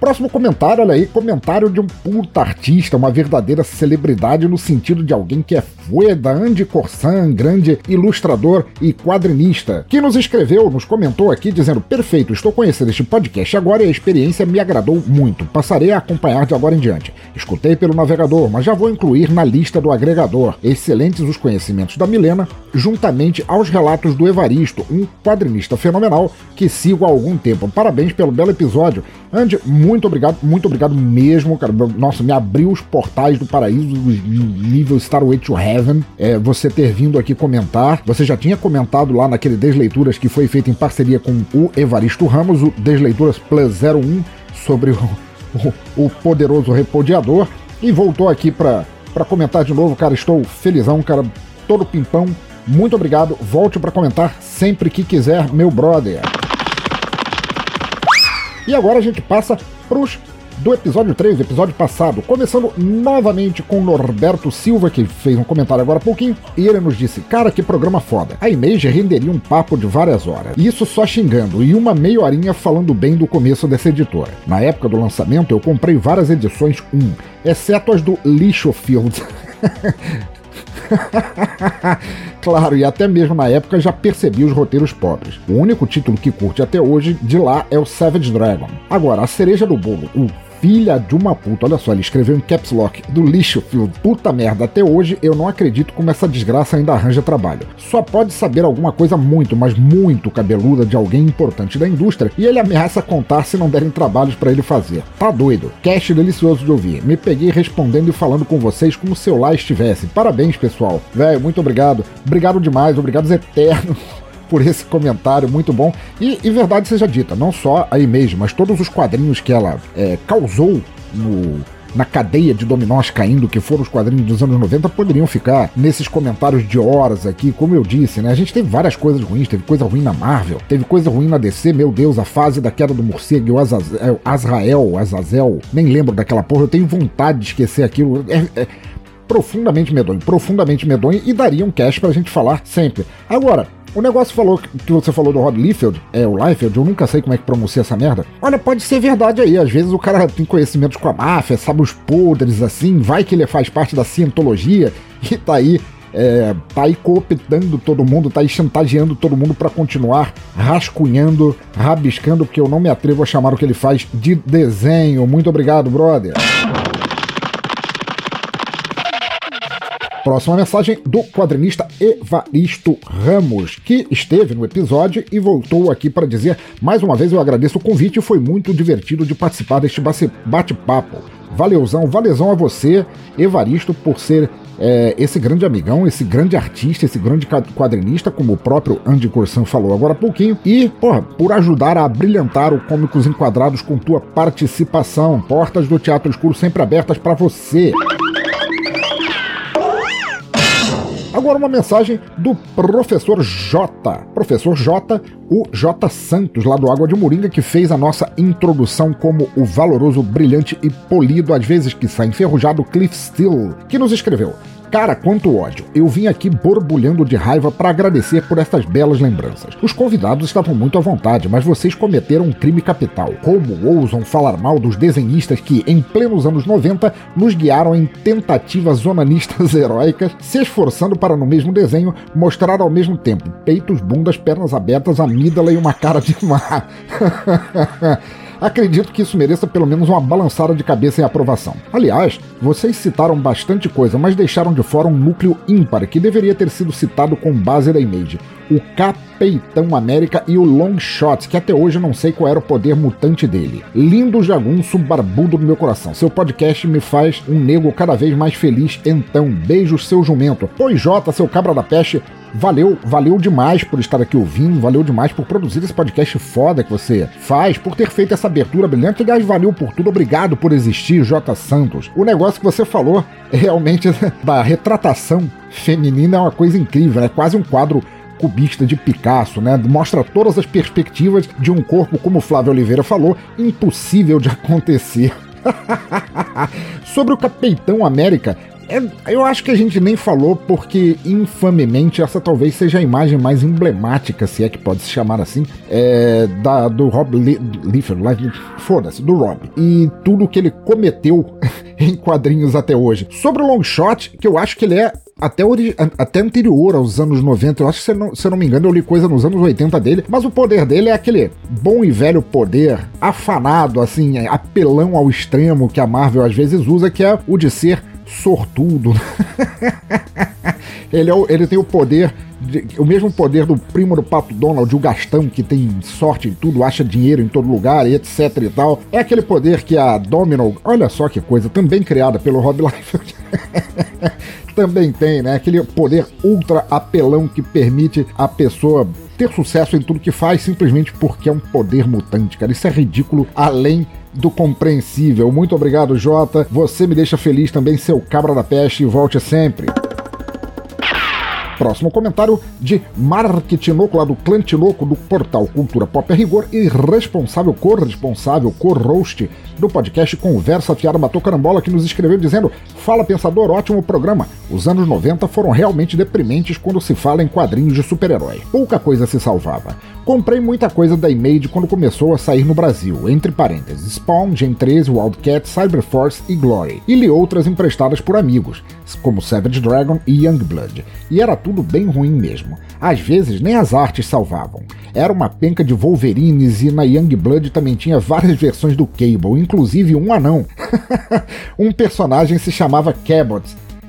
Próximo comentário, olha aí, comentário de um puta artista, uma verdadeira celebridade no sentido de alguém que é fueda, Andy Corsan, grande ilustrador e quadrinista, que nos escreveu, nos comentou aqui dizendo: Perfeito, estou conhecendo este podcast agora e a experiência me agradou muito. Passarei a acompanhar de agora em diante. Escutei pelo navegador, mas já vou incluir na lista do agregador. Excelentes os conhecimentos da Milena, juntamente aos relatos do Evaristo, um quadrinista fenomenal que sigo há algum tempo. Parabéns pelo belo episódio. Andy, muito obrigado, muito obrigado mesmo, cara. Nossa, me abriu os portais do paraíso, nível Starway to Heaven. É, você ter vindo aqui comentar. Você já tinha comentado lá naquele Desleituras que foi feito em parceria com o Evaristo Ramos, o Desleituras Plus 01, sobre o, o, o poderoso repudiador. E voltou aqui para comentar de novo, cara. Estou felizão, cara. Todo pimpão. Muito obrigado. Volte para comentar sempre que quiser, meu brother. E agora a gente passa pros do episódio 3, episódio passado, começando novamente com Norberto Silva, que fez um comentário agora há pouquinho, e ele nos disse: Cara, que programa foda. A Image renderia um papo de várias horas. Isso só xingando, e uma meia horinha falando bem do começo dessa editora. Na época do lançamento, eu comprei várias edições 1, exceto as do Lixo Field. claro, e até mesmo na época já percebi os roteiros pobres. O único título que curte até hoje de lá é o Savage Dragon. Agora, a cereja do bolo, o filha de uma puta. Olha só, ele escreveu em caps lock do lixo, filho. Puta merda, até hoje eu não acredito como essa desgraça ainda arranja trabalho. Só pode saber alguma coisa muito, mas muito cabeluda de alguém importante da indústria e ele ameaça contar se não derem trabalhos para ele fazer. Tá doido. Cast delicioso de ouvir. Me peguei respondendo e falando com vocês como se eu lá estivesse. Parabéns, pessoal. Velho, muito obrigado. Obrigado demais, obrigado eternos por esse comentário muito bom. E, e verdade seja dita, não só a Image, mas todos os quadrinhos que ela é, causou no, na cadeia de dominós caindo que foram os quadrinhos dos anos 90 poderiam ficar nesses comentários de horas aqui, como eu disse, né? A gente teve várias coisas ruins, teve coisa ruim na Marvel, teve coisa ruim na DC, meu Deus, a fase da queda do morcego o Azazel, Azrael, Azazel, nem lembro daquela porra, eu tenho vontade de esquecer aquilo. É, é profundamente medonho, profundamente medonho e daria um cast pra gente falar sempre. Agora, o negócio falou que você falou do Rod Liefeld, é o Liefeld, eu nunca sei como é que pronuncia essa merda. Olha, pode ser verdade aí. Às vezes o cara tem conhecimentos com a máfia, sabe os podres assim, vai que ele faz parte da cientologia e tá aí é, tá aí cooptando todo mundo, tá aí chantageando todo mundo para continuar rascunhando, rabiscando, porque eu não me atrevo a chamar o que ele faz de desenho. Muito obrigado, brother. Próxima mensagem do quadrinista Evaristo Ramos, que esteve no episódio e voltou aqui para dizer mais uma vez eu agradeço o convite, foi muito divertido de participar deste bate-papo. Valeuzão, valezão a você, Evaristo, por ser é, esse grande amigão, esse grande artista, esse grande quadrinista, como o próprio Andy Corsan falou agora há pouquinho, e, porra, por ajudar a brilhantar o Cômicos Enquadrados com tua participação. Portas do Teatro Escuro sempre abertas para você. Agora uma mensagem do professor J. Professor J, o J Santos, lá do Água de Moringa, que fez a nossa introdução como o valoroso, brilhante e polido, às vezes que sai enferrujado Cliff Steele, que nos escreveu. Cara, quanto ódio. Eu vim aqui borbulhando de raiva para agradecer por essas belas lembranças. Os convidados estavam muito à vontade, mas vocês cometeram um crime capital. Como ousam falar mal dos desenhistas que, em plenos anos 90, nos guiaram em tentativas onanistas heróicas, se esforçando para, no mesmo desenho, mostrar ao mesmo tempo peitos, bundas, pernas abertas, amígdala e uma cara de mar. acredito que isso mereça pelo menos uma balançada de cabeça em aprovação. Aliás, vocês citaram bastante coisa, mas deixaram de fora um núcleo ímpar que deveria ter sido citado com base da Image. O Capeitão América e o Longshot, que até hoje não sei qual era o poder mutante dele. Lindo jagunço barbudo no meu coração. Seu podcast me faz um nego cada vez mais feliz, então. Beijos, seu jumento. Pois Jota, seu cabra da peste, Valeu, valeu demais por estar aqui ouvindo, valeu demais por produzir esse podcast foda que você faz, por ter feito essa abertura brilhante. Aliás, valeu por tudo, obrigado por existir, J. Santos. O negócio que você falou é realmente da retratação feminina é uma coisa incrível, é quase um quadro cubista de Picasso, né? Mostra todas as perspectivas de um corpo, como Flávio Oliveira falou, impossível de acontecer. Sobre o Capitão América, é, eu acho que a gente nem falou porque, infamemente, essa talvez seja a imagem mais emblemática, se é que pode se chamar assim, é, da, do Rob Liefeld, foda-se, do Rob. E tudo que ele cometeu em quadrinhos até hoje. Sobre o Longshot, que eu acho que ele é até, até anterior aos anos 90. Eu acho que, se eu, não, se eu não me engano, eu li coisa nos anos 80 dele. Mas o poder dele é aquele bom e velho poder, afanado, assim, apelão ao extremo que a Marvel às vezes usa, que é o de ser sortudo. ele, é o, ele tem o poder, de, o mesmo poder do primo do Pato Donald, o Gastão, que tem sorte em tudo, acha dinheiro em todo lugar, etc e tal. É aquele poder que a Domino, olha só que coisa, também criada pelo Rob Liefeld, também tem, né? Aquele poder ultra apelão que permite a pessoa ter sucesso em tudo que faz simplesmente porque é um poder mutante, cara. Isso é ridículo além do compreensível. Muito obrigado, Jota. Você me deixa feliz também, seu cabra da peste, e volte sempre. Próximo comentário de Mark Tinoco, lá do Clã Tinoco, do portal Cultura Pop a Rigor, e responsável, corresponsável, co-host do podcast Conversa Fiada Batou Carambola, que nos escreveu dizendo: Fala Pensador, ótimo programa. Os anos 90 foram realmente deprimentes quando se fala em quadrinhos de super-herói. Pouca coisa se salvava. Comprei muita coisa da Image quando começou a sair no Brasil, entre parênteses, Spawn, Gen 13, Wildcat, Cyberforce e Glory, e li outras emprestadas por amigos, como Savage Dragon e Youngblood, e era tudo bem ruim mesmo. Às vezes nem as artes salvavam. Era uma penca de Wolverines e na Youngblood também tinha várias versões do Cable, inclusive um anão. um personagem se chamava Cabot.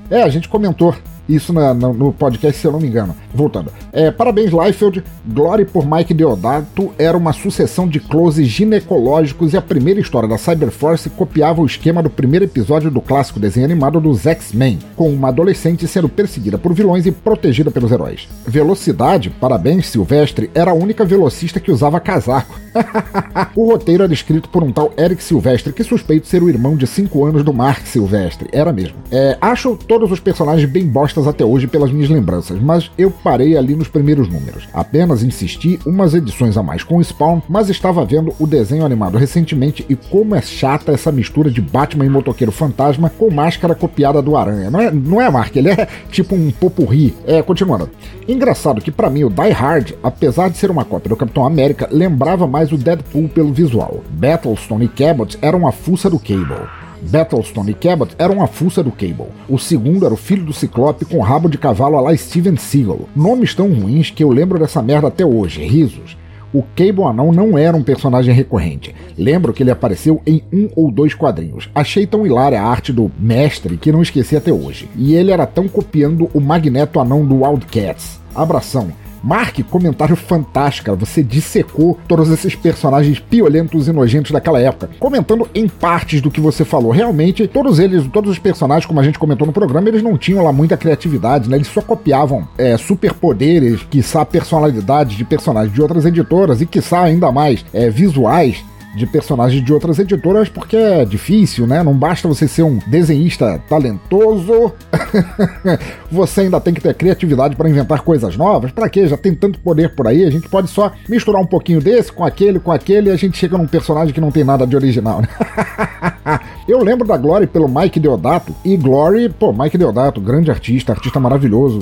É, a gente comentou isso na, na, no podcast, se eu não me engano. Voltando. É, parabéns, Liefeld. Glory por Mike Deodato era uma sucessão de closes ginecológicos e a primeira história da Cyberforce copiava o esquema do primeiro episódio do clássico desenho animado dos X-Men, com uma adolescente sendo perseguida por vilões e protegida pelos heróis. Velocidade, parabéns, Silvestre, era a única velocista que usava casaco. O roteiro era escrito por um tal Eric Silvestre, que suspeito ser o irmão de 5 anos do Mark Silvestre. Era mesmo. É, acho todos os personagens bem bostas até hoje pelas minhas lembranças, mas eu parei ali nos primeiros números. Apenas insisti umas edições a mais com o Spawn, mas estava vendo o desenho animado recentemente e como é chata essa mistura de Batman e motoqueiro fantasma com máscara copiada do Aranha. Não é, não é Mark, ele é tipo um popurri. É, continuando. Engraçado que para mim o Die Hard, apesar de ser uma cópia do Capitão América, lembrava mais o Deadpool pelo visual. Battlestone e Cabot eram a fuça do Cable. Battlestone e Cabot eram a fuça do Cable. O segundo era o filho do Ciclope com rabo de cavalo a lá Steven Seagal. Nomes tão ruins que eu lembro dessa merda até hoje, risos. O Cable Anão não era um personagem recorrente. Lembro que ele apareceu em um ou dois quadrinhos. Achei tão hilária a arte do mestre que não esqueci até hoje. E ele era tão copiando o Magneto Anão do Wildcats. Abração. Mark, comentário fantástico, você dissecou todos esses personagens piolentos e nojentos daquela época, comentando em partes do que você falou. Realmente, todos eles, todos os personagens, como a gente comentou no programa, eles não tinham lá muita criatividade, né? Eles só copiavam é, superpoderes, quiçá personalidades de personagens de outras editoras e quiçá ainda mais é, visuais de personagens de outras editoras, porque é difícil, né? Não basta você ser um desenhista talentoso, você ainda tem que ter criatividade para inventar coisas novas. Para quê? Já tem tanto poder por aí, a gente pode só misturar um pouquinho desse com aquele, com aquele, e a gente chega num personagem que não tem nada de original, né? Eu lembro da Glory pelo Mike Deodato, e Glory, pô, Mike Deodato, grande artista, artista maravilhoso,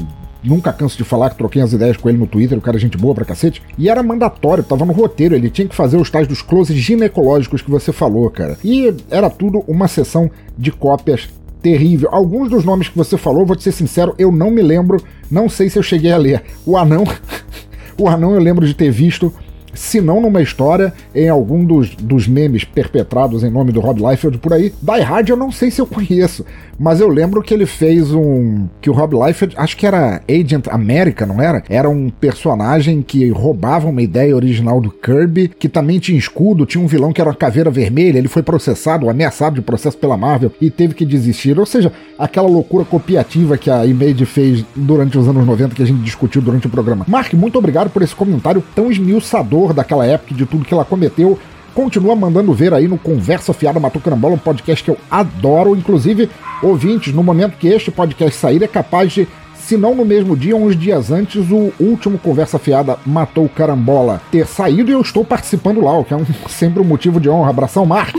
Nunca canso de falar que troquei as ideias com ele no Twitter, o cara é gente boa pra cacete. E era mandatório, tava no roteiro, ele tinha que fazer os tais dos closes ginecológicos que você falou, cara. E era tudo uma sessão de cópias terrível. Alguns dos nomes que você falou, vou te ser sincero, eu não me lembro, não sei se eu cheguei a ler. O anão, o anão eu lembro de ter visto, se não numa história, em algum dos, dos memes perpetrados em nome do Rob Liefeld por aí. Die Hard eu não sei se eu conheço, mas eu lembro que ele fez um. que o Rob Liefeld, acho que era Agent America, não era? Era um personagem que roubava uma ideia original do Kirby, que também tinha escudo, tinha um vilão que era uma caveira vermelha, ele foi processado, ameaçado de processo pela Marvel e teve que desistir. Ou seja, aquela loucura copiativa que a Image fez durante os anos 90 que a gente discutiu durante o programa. Mark, muito obrigado por esse comentário tão esmiuçador daquela época e de tudo que ela cometeu continua mandando ver aí no Conversa Fiada Matou Carambola, um podcast que eu adoro. Inclusive, ouvintes, no momento que este podcast sair, é capaz de, se não no mesmo dia, uns dias antes, o último Conversa Fiada Matou Carambola ter saído e eu estou participando lá, o que é um, sempre um motivo de honra. Abração, Mark!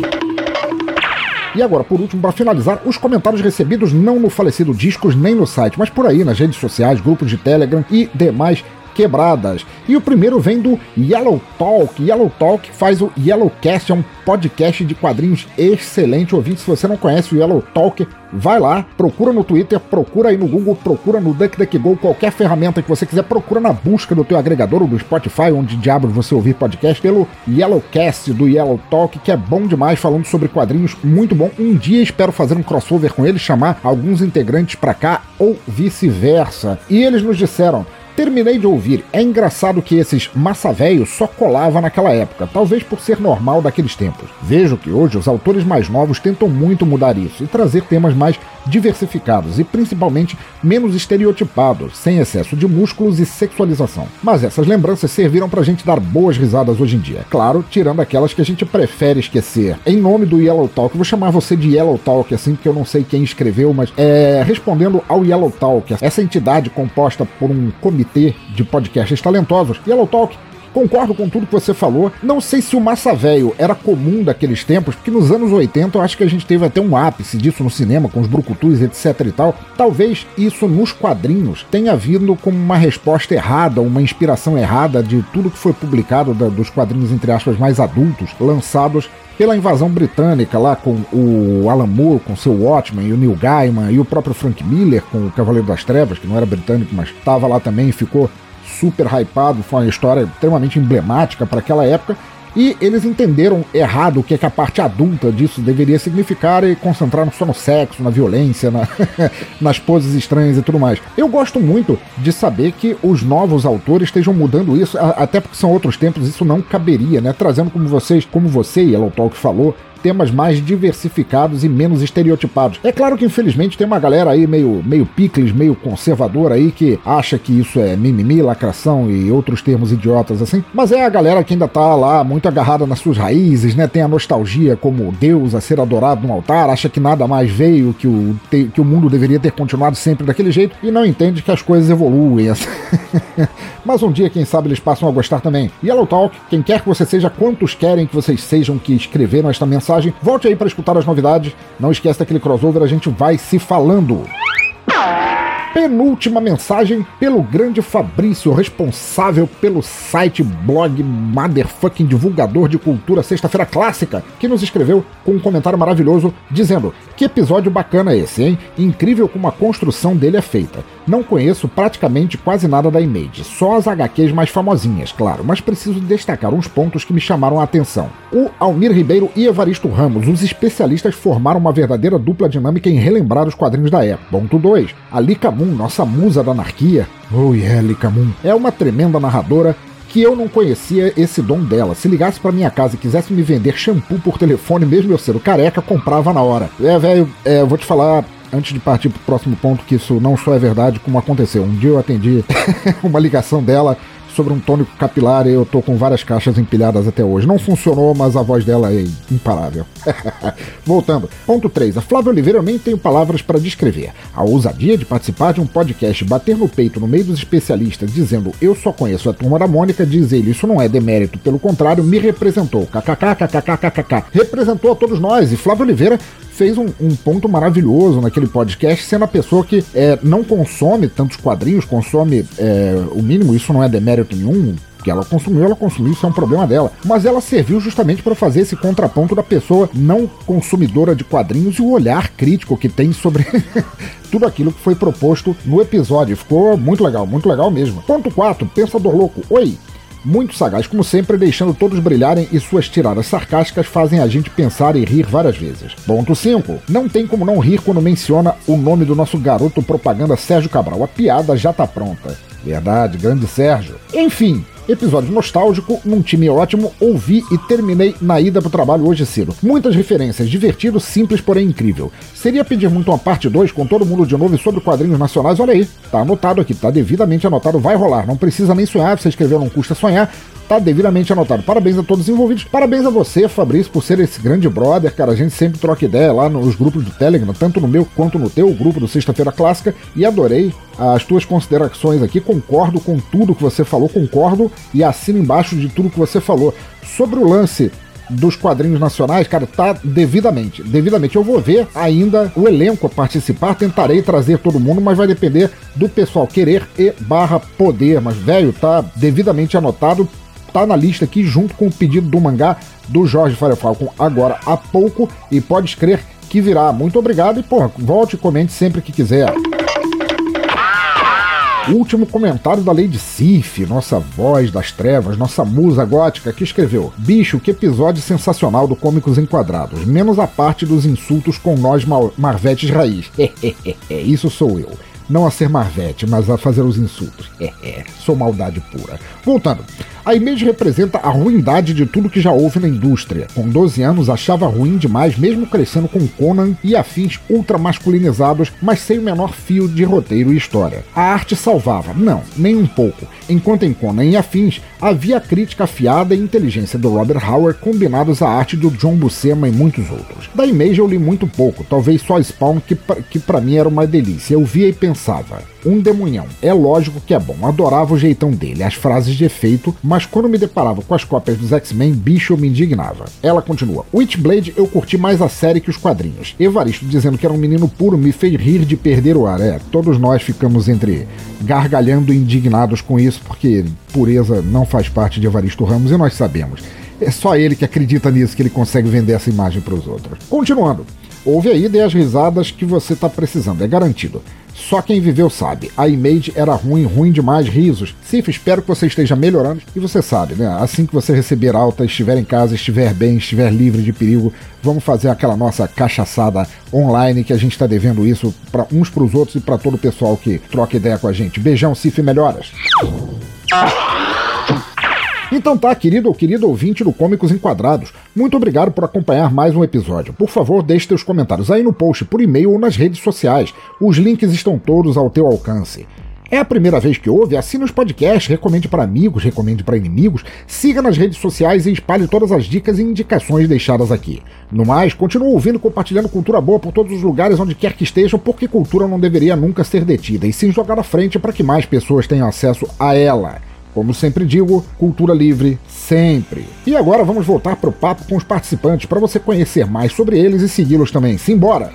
E agora, por último, para finalizar, os comentários recebidos não no falecido Discos nem no site, mas por aí nas redes sociais, grupos de Telegram e demais quebradas. E o primeiro vem do Yellow Talk. Yellow Talk faz o Yellowcast, é um podcast de quadrinhos excelente. Ouvinte, se você não conhece o Yellow Talk, vai lá, procura no Twitter, procura aí no Google, procura no DuckDuckGo, qualquer ferramenta que você quiser, procura na busca do teu agregador ou do Spotify, onde diabos você ouvir podcast, pelo Yellowcast do Yellow Talk, que é bom demais, falando sobre quadrinhos, muito bom. Um dia espero fazer um crossover com ele, chamar alguns integrantes para cá ou vice-versa. E eles nos disseram Terminei de ouvir. É engraçado que esses massa velho só colava naquela época, talvez por ser normal daqueles tempos. Vejo que hoje os autores mais novos tentam muito mudar isso e trazer temas mais diversificados e principalmente menos estereotipados, sem excesso de músculos e sexualização. Mas essas lembranças serviram pra gente dar boas risadas hoje em dia. Claro, tirando aquelas que a gente prefere esquecer. Em nome do Yellow Talk, vou chamar você de Yellow Talk assim, porque eu não sei quem escreveu, mas é, respondendo ao Yellow Talk, essa entidade composta por um comitê de podcasts talentosos, Yellow Talk Concordo com tudo que você falou. Não sei se o massa velho era comum daqueles tempos, porque nos anos 80 eu acho que a gente teve até um ápice disso no cinema, com os brucutus, etc e tal. Talvez isso nos quadrinhos tenha vindo como uma resposta errada, uma inspiração errada de tudo que foi publicado da, dos quadrinhos, entre aspas, mais adultos, lançados pela invasão britânica lá com o Alan Moore, com seu Watchmen, e o Neil Gaiman e o próprio Frank Miller com o Cavaleiro das Trevas, que não era britânico, mas estava lá também e ficou super hypado, foi uma história extremamente emblemática para aquela época. E eles entenderam errado o que, é que a parte adulta disso deveria significar e concentraram só no sexo, na violência, na nas poses estranhas e tudo mais. Eu gosto muito de saber que os novos autores estejam mudando isso, até porque são outros tempos, isso não caberia, né? Trazendo como vocês, como você, Yellow Talk falou, temas mais diversificados e menos estereotipados. É claro que infelizmente tem uma galera aí meio, meio picles, meio conservador aí que acha que isso é mimimi, lacração e outros termos idiotas assim, mas é a galera que ainda tá lá muito agarrada nas suas raízes, né? Tem a nostalgia como Deus a ser adorado no altar, acha que nada mais veio, que o, que o mundo deveria ter continuado sempre daquele jeito e não entende que as coisas evoluem. Assim. mas um dia, quem sabe, eles passam a gostar também. Yellow Talk, quem quer que você seja, quantos querem que vocês sejam que escreveram esta mensagem, volte aí para escutar as novidades. Não esquece daquele crossover, a gente vai se falando penúltima mensagem pelo grande Fabrício, responsável pelo site blog Motherfucking Divulgador de Cultura Sexta-feira Clássica, que nos escreveu com um comentário maravilhoso dizendo: Que episódio bacana esse, hein? Incrível como a construção dele é feita. Não conheço praticamente quase nada da Image, só as HQs mais famosinhas, claro, mas preciso destacar uns pontos que me chamaram a atenção. O Almir Ribeiro e Evaristo Ramos, os especialistas formaram uma verdadeira dupla dinâmica em relembrar os quadrinhos da época. Ponto 2. A Lika Moon, nossa musa da anarquia, oh yeah, Lika Moon, é uma tremenda narradora que eu não conhecia esse dom dela. Se ligasse para minha casa e quisesse me vender shampoo por telefone, mesmo eu sendo careca, comprava na hora. É, velho, é, vou te falar, antes de partir para o próximo ponto, que isso não só é verdade, como aconteceu. Um dia eu atendi uma ligação dela sobre um tônico capilar e eu tô com várias caixas empilhadas até hoje. Não funcionou, mas a voz dela é imparável. Voltando. Ponto 3. A Flávia Oliveira nem tenho palavras para descrever. A ousadia de participar de um podcast, bater no peito no meio dos especialistas, dizendo eu só conheço a turma da Mônica, diz ele, isso não é demérito, pelo contrário, me representou. KKK, Representou a todos nós. E Flávia Oliveira fez um, um, ponto maravilhoso naquele podcast, sendo a pessoa que é, não consome tantos quadrinhos, consome é, o mínimo, isso não é demérito nenhum, que ela consumiu, ela consumiu, isso é um problema dela. Mas ela serviu justamente para fazer esse contraponto da pessoa não consumidora de quadrinhos e o olhar crítico que tem sobre tudo aquilo que foi proposto no episódio. Ficou muito legal, muito legal mesmo. Ponto 4, Pensador Louco. Oi, muito sagaz, como sempre, deixando todos brilharem e suas tiradas sarcásticas fazem a gente pensar e rir várias vezes. Ponto 5. Não tem como não rir quando menciona o nome do nosso garoto propaganda Sérgio Cabral. A piada já tá pronta. Verdade, grande Sérgio. Enfim, Episódio nostálgico, num time ótimo, ouvi e terminei na ida pro trabalho hoje cedo. Muitas referências, divertido, simples, porém incrível. Seria pedir muito uma parte 2 com todo mundo de novo sobre quadrinhos nacionais, olha aí. Tá anotado aqui, tá devidamente anotado, vai rolar. Não precisa nem sonhar, você escreveu, não custa sonhar tá devidamente anotado. Parabéns a todos os envolvidos. Parabéns a você, Fabrício, por ser esse grande brother, cara. A gente sempre troca ideia lá nos grupos do Telegram, tanto no meu quanto no teu, grupo do Sexta-feira Clássica, e adorei as tuas considerações aqui. Concordo com tudo que você falou, concordo e assino embaixo de tudo que você falou. Sobre o lance dos quadrinhos nacionais, cara, tá devidamente. Devidamente. Eu vou ver ainda o elenco a participar, tentarei trazer todo mundo, mas vai depender do pessoal querer e barra poder. Mas, velho, tá devidamente anotado tá na lista aqui junto com o pedido do mangá do Jorge Fire Falcon agora há pouco e pode escrever que virá. Muito obrigado e, porra, volte e comente sempre que quiser. Último comentário da Lady Sif, nossa voz das trevas, nossa musa gótica, que escreveu: Bicho, que episódio sensacional do Cômicos Enquadrados, menos a parte dos insultos com nós marvetes raiz. Isso sou eu. Não a ser marvete, mas a fazer os insultos. Sou maldade pura. Voltando. A Image representa a ruindade de tudo que já houve na indústria. Com 12 anos, achava ruim demais, mesmo crescendo com Conan e afins ultramasculinizados, mas sem o menor fio de roteiro e história. A arte salvava? Não, nem um pouco. Enquanto em Conan e afins, havia a crítica afiada e inteligência do Robert Howard combinados à arte do John Buscema e muitos outros. Da Image eu li muito pouco, talvez só Spawn, que, que para mim era uma delícia. Eu via e pensava, um demunhão. É lógico que é bom, adorava o jeitão dele, as frases de efeito, mas quando me deparava com as cópias dos X-Men, bicho me indignava. Ela continua: Witchblade eu curti mais a série que os quadrinhos. Evaristo dizendo que era um menino puro me fez rir de perder o ar. É, todos nós ficamos entre gargalhando indignados com isso, porque pureza não faz parte de Evaristo Ramos e nós sabemos. É só ele que acredita nisso que ele consegue vender essa imagem para os outros. Continuando. Ouve aí dê as risadas que você está precisando, é garantido. Só quem viveu sabe. A Image era ruim, ruim demais, risos. Cif, espero que você esteja melhorando. E você sabe, né? Assim que você receber alta, estiver em casa, estiver bem, estiver livre de perigo, vamos fazer aquela nossa cachaçada online que a gente está devendo isso para uns para os outros e para todo o pessoal que troca ideia com a gente. Beijão, Cif, melhoras. Então tá, querido ou querido ouvinte do Cômicos Enquadrados, muito obrigado por acompanhar mais um episódio. Por favor, deixe seus comentários aí no post, por e-mail ou nas redes sociais. Os links estão todos ao teu alcance. É a primeira vez que ouve? Assine os podcasts, recomende para amigos, recomende para inimigos, siga nas redes sociais e espalhe todas as dicas e indicações deixadas aqui. No mais, continue ouvindo e compartilhando cultura boa por todos os lugares onde quer que estejam, porque cultura não deveria nunca ser detida e sim jogar à frente para que mais pessoas tenham acesso a ela. Como sempre digo, cultura livre sempre. E agora vamos voltar para o papo com os participantes para você conhecer mais sobre eles e segui-los também. Simbora!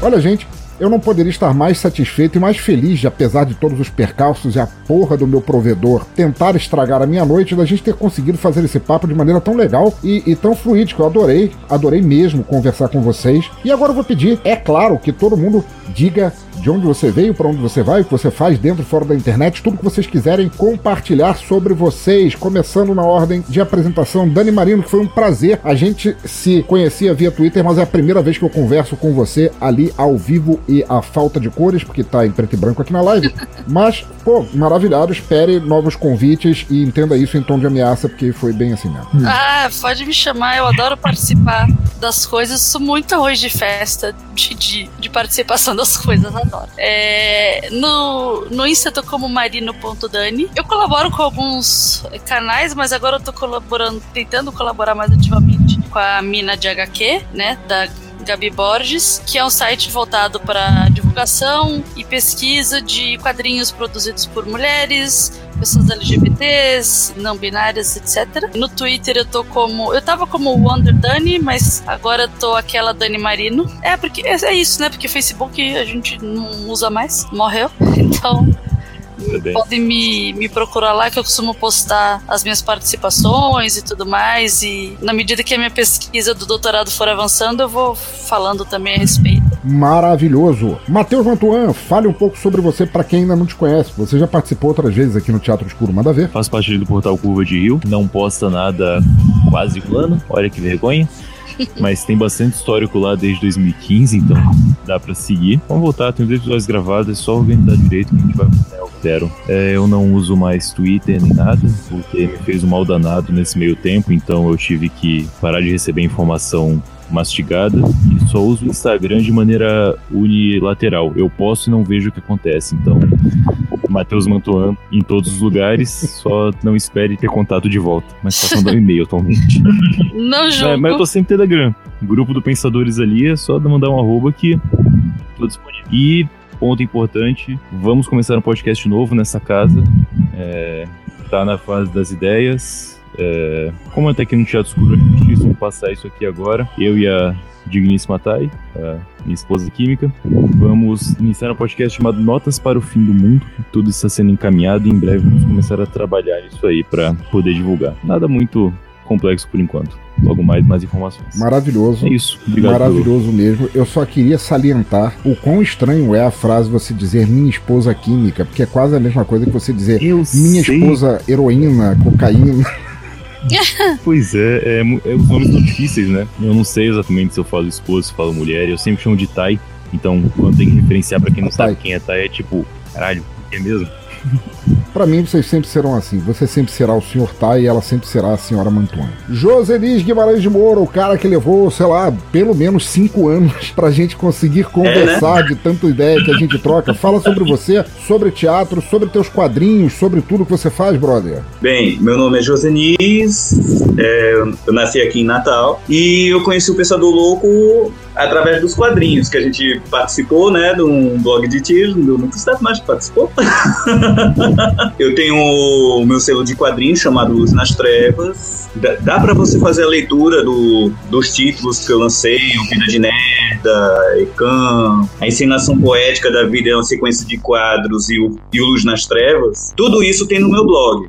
Olha, gente, eu não poderia estar mais satisfeito e mais feliz de, apesar de todos os percalços e a porra do meu provedor tentar estragar a minha noite, da gente ter conseguido fazer esse papo de maneira tão legal e, e tão fluídica. Eu adorei, adorei mesmo conversar com vocês. E agora eu vou pedir, é claro, que todo mundo diga de onde você veio, para onde você vai, o que você faz dentro e fora da internet, tudo que vocês quiserem compartilhar sobre vocês, começando na ordem de apresentação. Dani Marino, que foi um prazer. A gente se conhecia via Twitter, mas é a primeira vez que eu converso com você ali ao vivo e a falta de cores, porque tá em preto e branco aqui na live. Mas, pô, maravilhado. Espere novos convites e entenda isso em tom de ameaça, porque foi bem assim mesmo. Ah, pode me chamar, eu adoro participar das coisas. Sou muito arroz de festa, de, de, de participação das coisas, adoro. É, no, no Insta eu tô como marino.dani. Eu colaboro com alguns canais, mas agora eu tô colaborando, tentando colaborar mais ativamente com a Mina de HQ, né? Da Gabi Borges, que é um site voltado para divulgação e pesquisa de quadrinhos produzidos por mulheres, pessoas LGBTs, não binárias, etc. No Twitter eu tô como. Eu tava como Wonder Dani, mas agora eu tô aquela Dani Marino. É, porque é, é isso, né? Porque Facebook a gente não usa mais, morreu. Então Podem me, me procurar lá que eu costumo postar as minhas participações e tudo mais. E na medida que a minha pesquisa do doutorado for avançando, eu vou falando também a respeito. Maravilhoso. Matheus Mantuan, fale um pouco sobre você para quem ainda não te conhece. Você já participou outras vezes aqui no Teatro Escuro, manda ver. Faço parte do portal Curva de Rio, não posta nada quase um ano, olha que vergonha. Mas tem bastante histórico lá desde 2015, então dá para seguir. Vamos voltar, tem dois episódios gravados, é só organizar direito que a gente vai né, altero. É, eu não uso mais Twitter nem nada, porque me fez um mal danado nesse meio tempo, então eu tive que parar de receber informação mastigada e só uso o Instagram de maneira unilateral. Eu posso e não vejo o que acontece. Então, Matheus Mantuan em todos os lugares, só não espere ter contato de volta. Mas só mandar um e-mail atualmente. Não jogo. É, mas eu tô sempre Telegram. O grupo do Pensadores ali é só mandar um arroba que tô disponível. E, ponto importante, vamos começar um podcast novo nessa casa. É, tá na fase das ideias é, como até aqui no Teatro Escuro a gente vamos passar isso aqui agora, eu e a digníssima Thay, minha esposa química, vamos iniciar um podcast chamado Notas para o Fim do Mundo. Tudo está sendo encaminhado e em breve vamos começar a trabalhar isso aí para poder divulgar. Nada muito complexo por enquanto. Logo mais, mais informações. Maravilhoso. É isso. Obrigado Maravilhoso pelo... mesmo. Eu só queria salientar o quão estranho é a frase você dizer minha esposa química, porque é quase a mesma coisa que você dizer Eu minha sei. esposa heroína, cocaína. pois é, é, é, os nomes são difíceis, né? Eu não sei exatamente se eu falo esposa, se eu falo mulher, eu sempre chamo de Tai. Então, quando tem que referenciar pra quem não sabe quem é Tai, é tipo, caralho, é mesmo? Para mim, vocês sempre serão assim. Você sempre será o Sr. Tai e ela sempre será a Senhora Mantuan. Joselis Guimarães de Moura, o cara que levou, sei lá, pelo menos cinco anos pra gente conseguir conversar é, né? de tanta ideia que a gente troca. Fala sobre você, sobre teatro, sobre teus quadrinhos, sobre tudo que você faz, brother. Bem, meu nome é Josenis, é, eu nasci aqui em Natal e eu conheci o Pensador Louco através dos quadrinhos que a gente participou, né, de um blog de tiro, do Nunca Estado mais participou. eu tenho o meu selo de quadrinhos chamado Luz nas Trevas. Dá, dá para você fazer a leitura do, dos títulos que eu lancei, o Vida de Nerda, Ecan, a encenação poética da vida é uma sequência de quadros e o, e o Luz nas Trevas. Tudo isso tem no meu blog,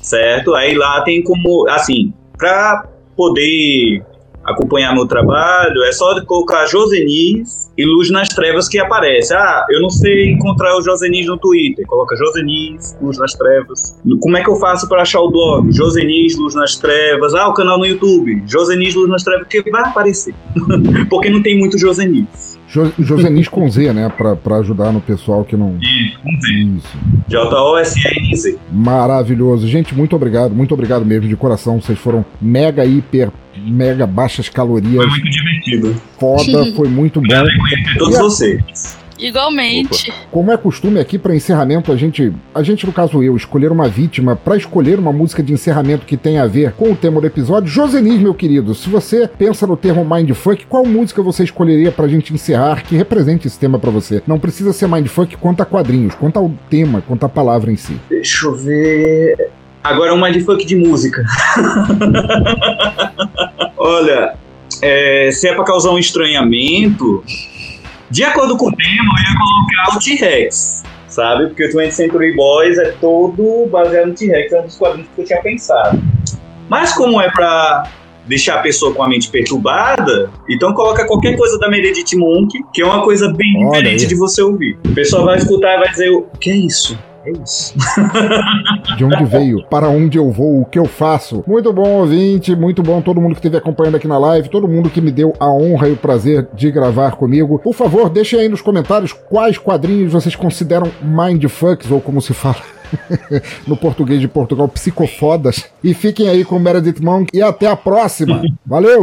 certo? Aí lá tem como, assim, para poder acompanhar meu trabalho, é só colocar Josenis e Luz nas Trevas que aparece. Ah, eu não sei encontrar o Josenis no Twitter. Coloca Josenis, Luz nas Trevas. Como é que eu faço para achar o blog? Josenis, Luz nas Trevas. Ah, o canal no YouTube. Josenis, Luz nas Trevas, que vai aparecer. Porque não tem muito Josenis. Jo Josenis com Z, né? Pra, pra ajudar no pessoal que não. Com Z. J-O-S-N-Z. Maravilhoso. Gente, muito obrigado, muito obrigado mesmo, de coração. Vocês foram mega, hiper, mega baixas calorias. Foi muito divertido. Foda, foi muito bom. Conhecer todos vocês. Igualmente. Como é costume aqui para encerramento, a gente, a gente no caso eu, escolher uma vítima para escolher uma música de encerramento que tenha a ver com o tema do episódio. Josenis, meu querido, se você pensa no termo mindfuck, qual música você escolheria pra gente encerrar que represente esse tema para você? Não precisa ser mindfuck, conta quadrinhos, conta o tema, conta a palavra em si. Deixa eu ver. Agora é um mindfuck de música. Olha, é, se é pra causar um estranhamento, de acordo com o tema, eu ia colocar o T-Rex, sabe? Porque o 20th Century Boys é todo baseado no T-Rex, é um dos quadrinhos que eu tinha pensado. Mas como é pra deixar a pessoa com a mente perturbada, então coloca qualquer coisa da Meredith Monk, que é uma coisa bem Olha diferente aí. de você ouvir. O pessoal vai escutar e vai dizer, o que é isso? É isso. De onde veio, para onde eu vou, o que eu faço. Muito bom, ouvinte, muito bom todo mundo que esteve acompanhando aqui na live, todo mundo que me deu a honra e o prazer de gravar comigo. Por favor, deixem aí nos comentários quais quadrinhos vocês consideram mindfucks, ou como se fala. no português de Portugal, psicofodas. E fiquem aí com Meredith Monk e até a próxima. Valeu!